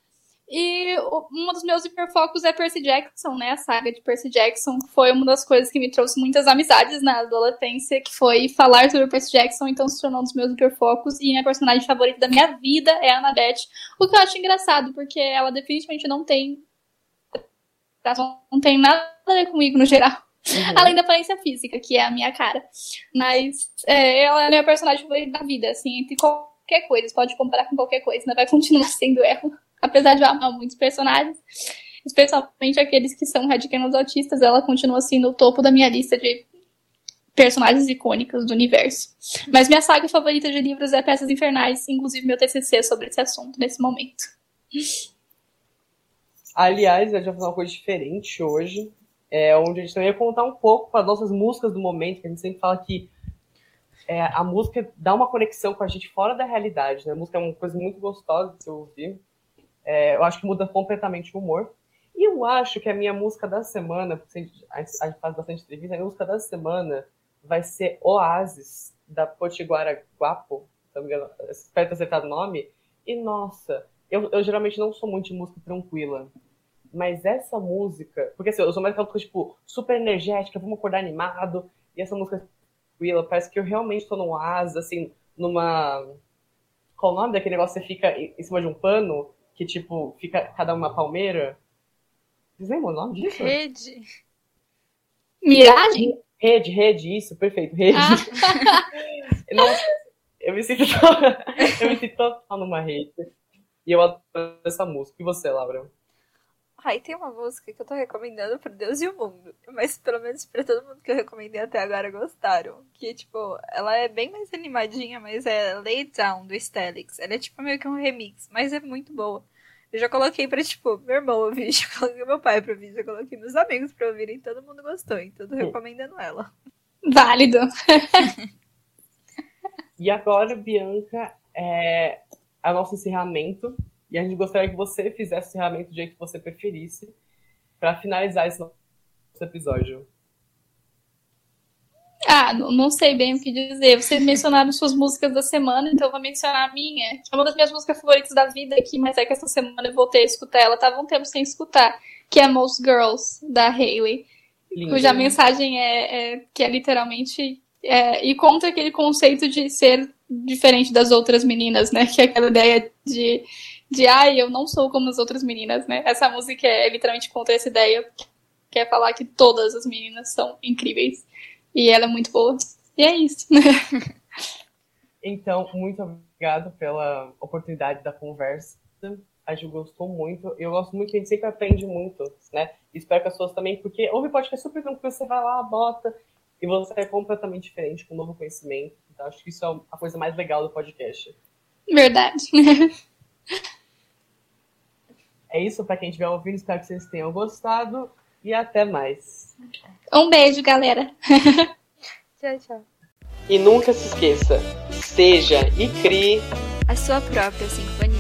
e um dos meus hiperfocos é Percy Jackson, né? A saga de Percy Jackson foi uma das coisas que me trouxe muitas amizades na adolescência, que foi falar sobre Percy Jackson, então se tornou um dos meus hiperfocos. E minha personagem favorita da minha vida é a Annabeth. O que eu acho engraçado, porque ela definitivamente não tem. Não tem nada a ver comigo no geral. Uhum. Além da aparência física, que é a minha cara. Mas é, ela é minha personagem da vida, assim, entre qualquer coisa. Você pode comparar com qualquer coisa, né? Vai continuar sendo ela. Apesar de eu amar muitos personagens, especialmente aqueles que são radicais autistas, ela continua assim no topo da minha lista de personagens icônicos do universo. Mas minha saga favorita de livros é Peças Infernais, inclusive meu TCC sobre esse assunto nesse momento. Aliás, a gente vai fazer uma coisa diferente hoje, é, onde a gente também vai contar um pouco para nossas músicas do momento, que a gente sempre fala que é, a música dá uma conexão com a gente fora da realidade, né? A música é uma coisa muito gostosa de se ouvir. É, eu acho que muda completamente o humor. E eu acho que a minha música da semana, porque a gente, faz bastante entrevista, a minha música da semana vai ser Oasis, da Potiguara Guapo, se engano, espero ter acertado o nome. E nossa, eu, eu geralmente não sou muito de música tranquila. Mas essa música. Porque assim, eu sou mais aquela música, tipo, super energética, vamos acordar animado. E essa música tranquila, parece que eu realmente tô num oásis, assim, numa. Qual o nome daquele negócio que você fica em cima de um pano? Que, tipo, fica cada uma palmeira? Vocês lembram o nome disso? rede. Miragem? Rede, rede, isso, perfeito, rede. Ah, Nossa, eu me sinto total, eu me sinto total numa rede. E eu adoro essa música. E você, Laura? Ai, tem uma música que eu tô recomendando pro Deus e o mundo. Mas pelo menos pra todo mundo que eu recomendei até agora gostaram. Que, tipo, ela é bem mais animadinha, mas é Lay Down, do Stelix. Ela é tipo meio que um remix, mas é muito boa. Eu já coloquei pra, tipo, meu irmão ouvir, já coloquei meu pai pra ouvir, já coloquei meus amigos pra ouvirem, todo mundo gostou, então tô recomendando ela. válido. E agora, Bianca, é, é o nosso encerramento. E a gente gostaria que você fizesse o encerramento do jeito que você preferisse para finalizar esse nosso episódio. Ah, não, sei bem o que dizer. Vocês mencionaram suas músicas da semana, então eu vou mencionar a minha, que é uma das minhas músicas favoritas da vida aqui, mas é que essa semana eu voltei a escutar ela, tava um tempo sem escutar, que é Most Girls, da Hailey. Lindo. Cuja mensagem é, é que é literalmente é, e contra aquele conceito de ser diferente das outras meninas, né? Que é aquela ideia de, de ai, eu não sou como as outras meninas, né? Essa música é literalmente contra essa ideia. Quer falar que todas as meninas são incríveis. E ela é muito boa. E é isso. Então, muito obrigado pela oportunidade da conversa. A Ju gostou muito. Eu gosto muito a gente sempre aprende muito, né? Espero que as pessoas também, porque ouve podcast super tranquilo, você vai lá, bota, e você é completamente diferente, com novo conhecimento. Então, acho que isso é a coisa mais legal do podcast. Verdade. É isso, para quem estiver ouvindo, espero que vocês tenham gostado e até mais. Um beijo, galera. Tchau, tchau. E nunca se esqueça, seja e crie A sua própria sinfonia.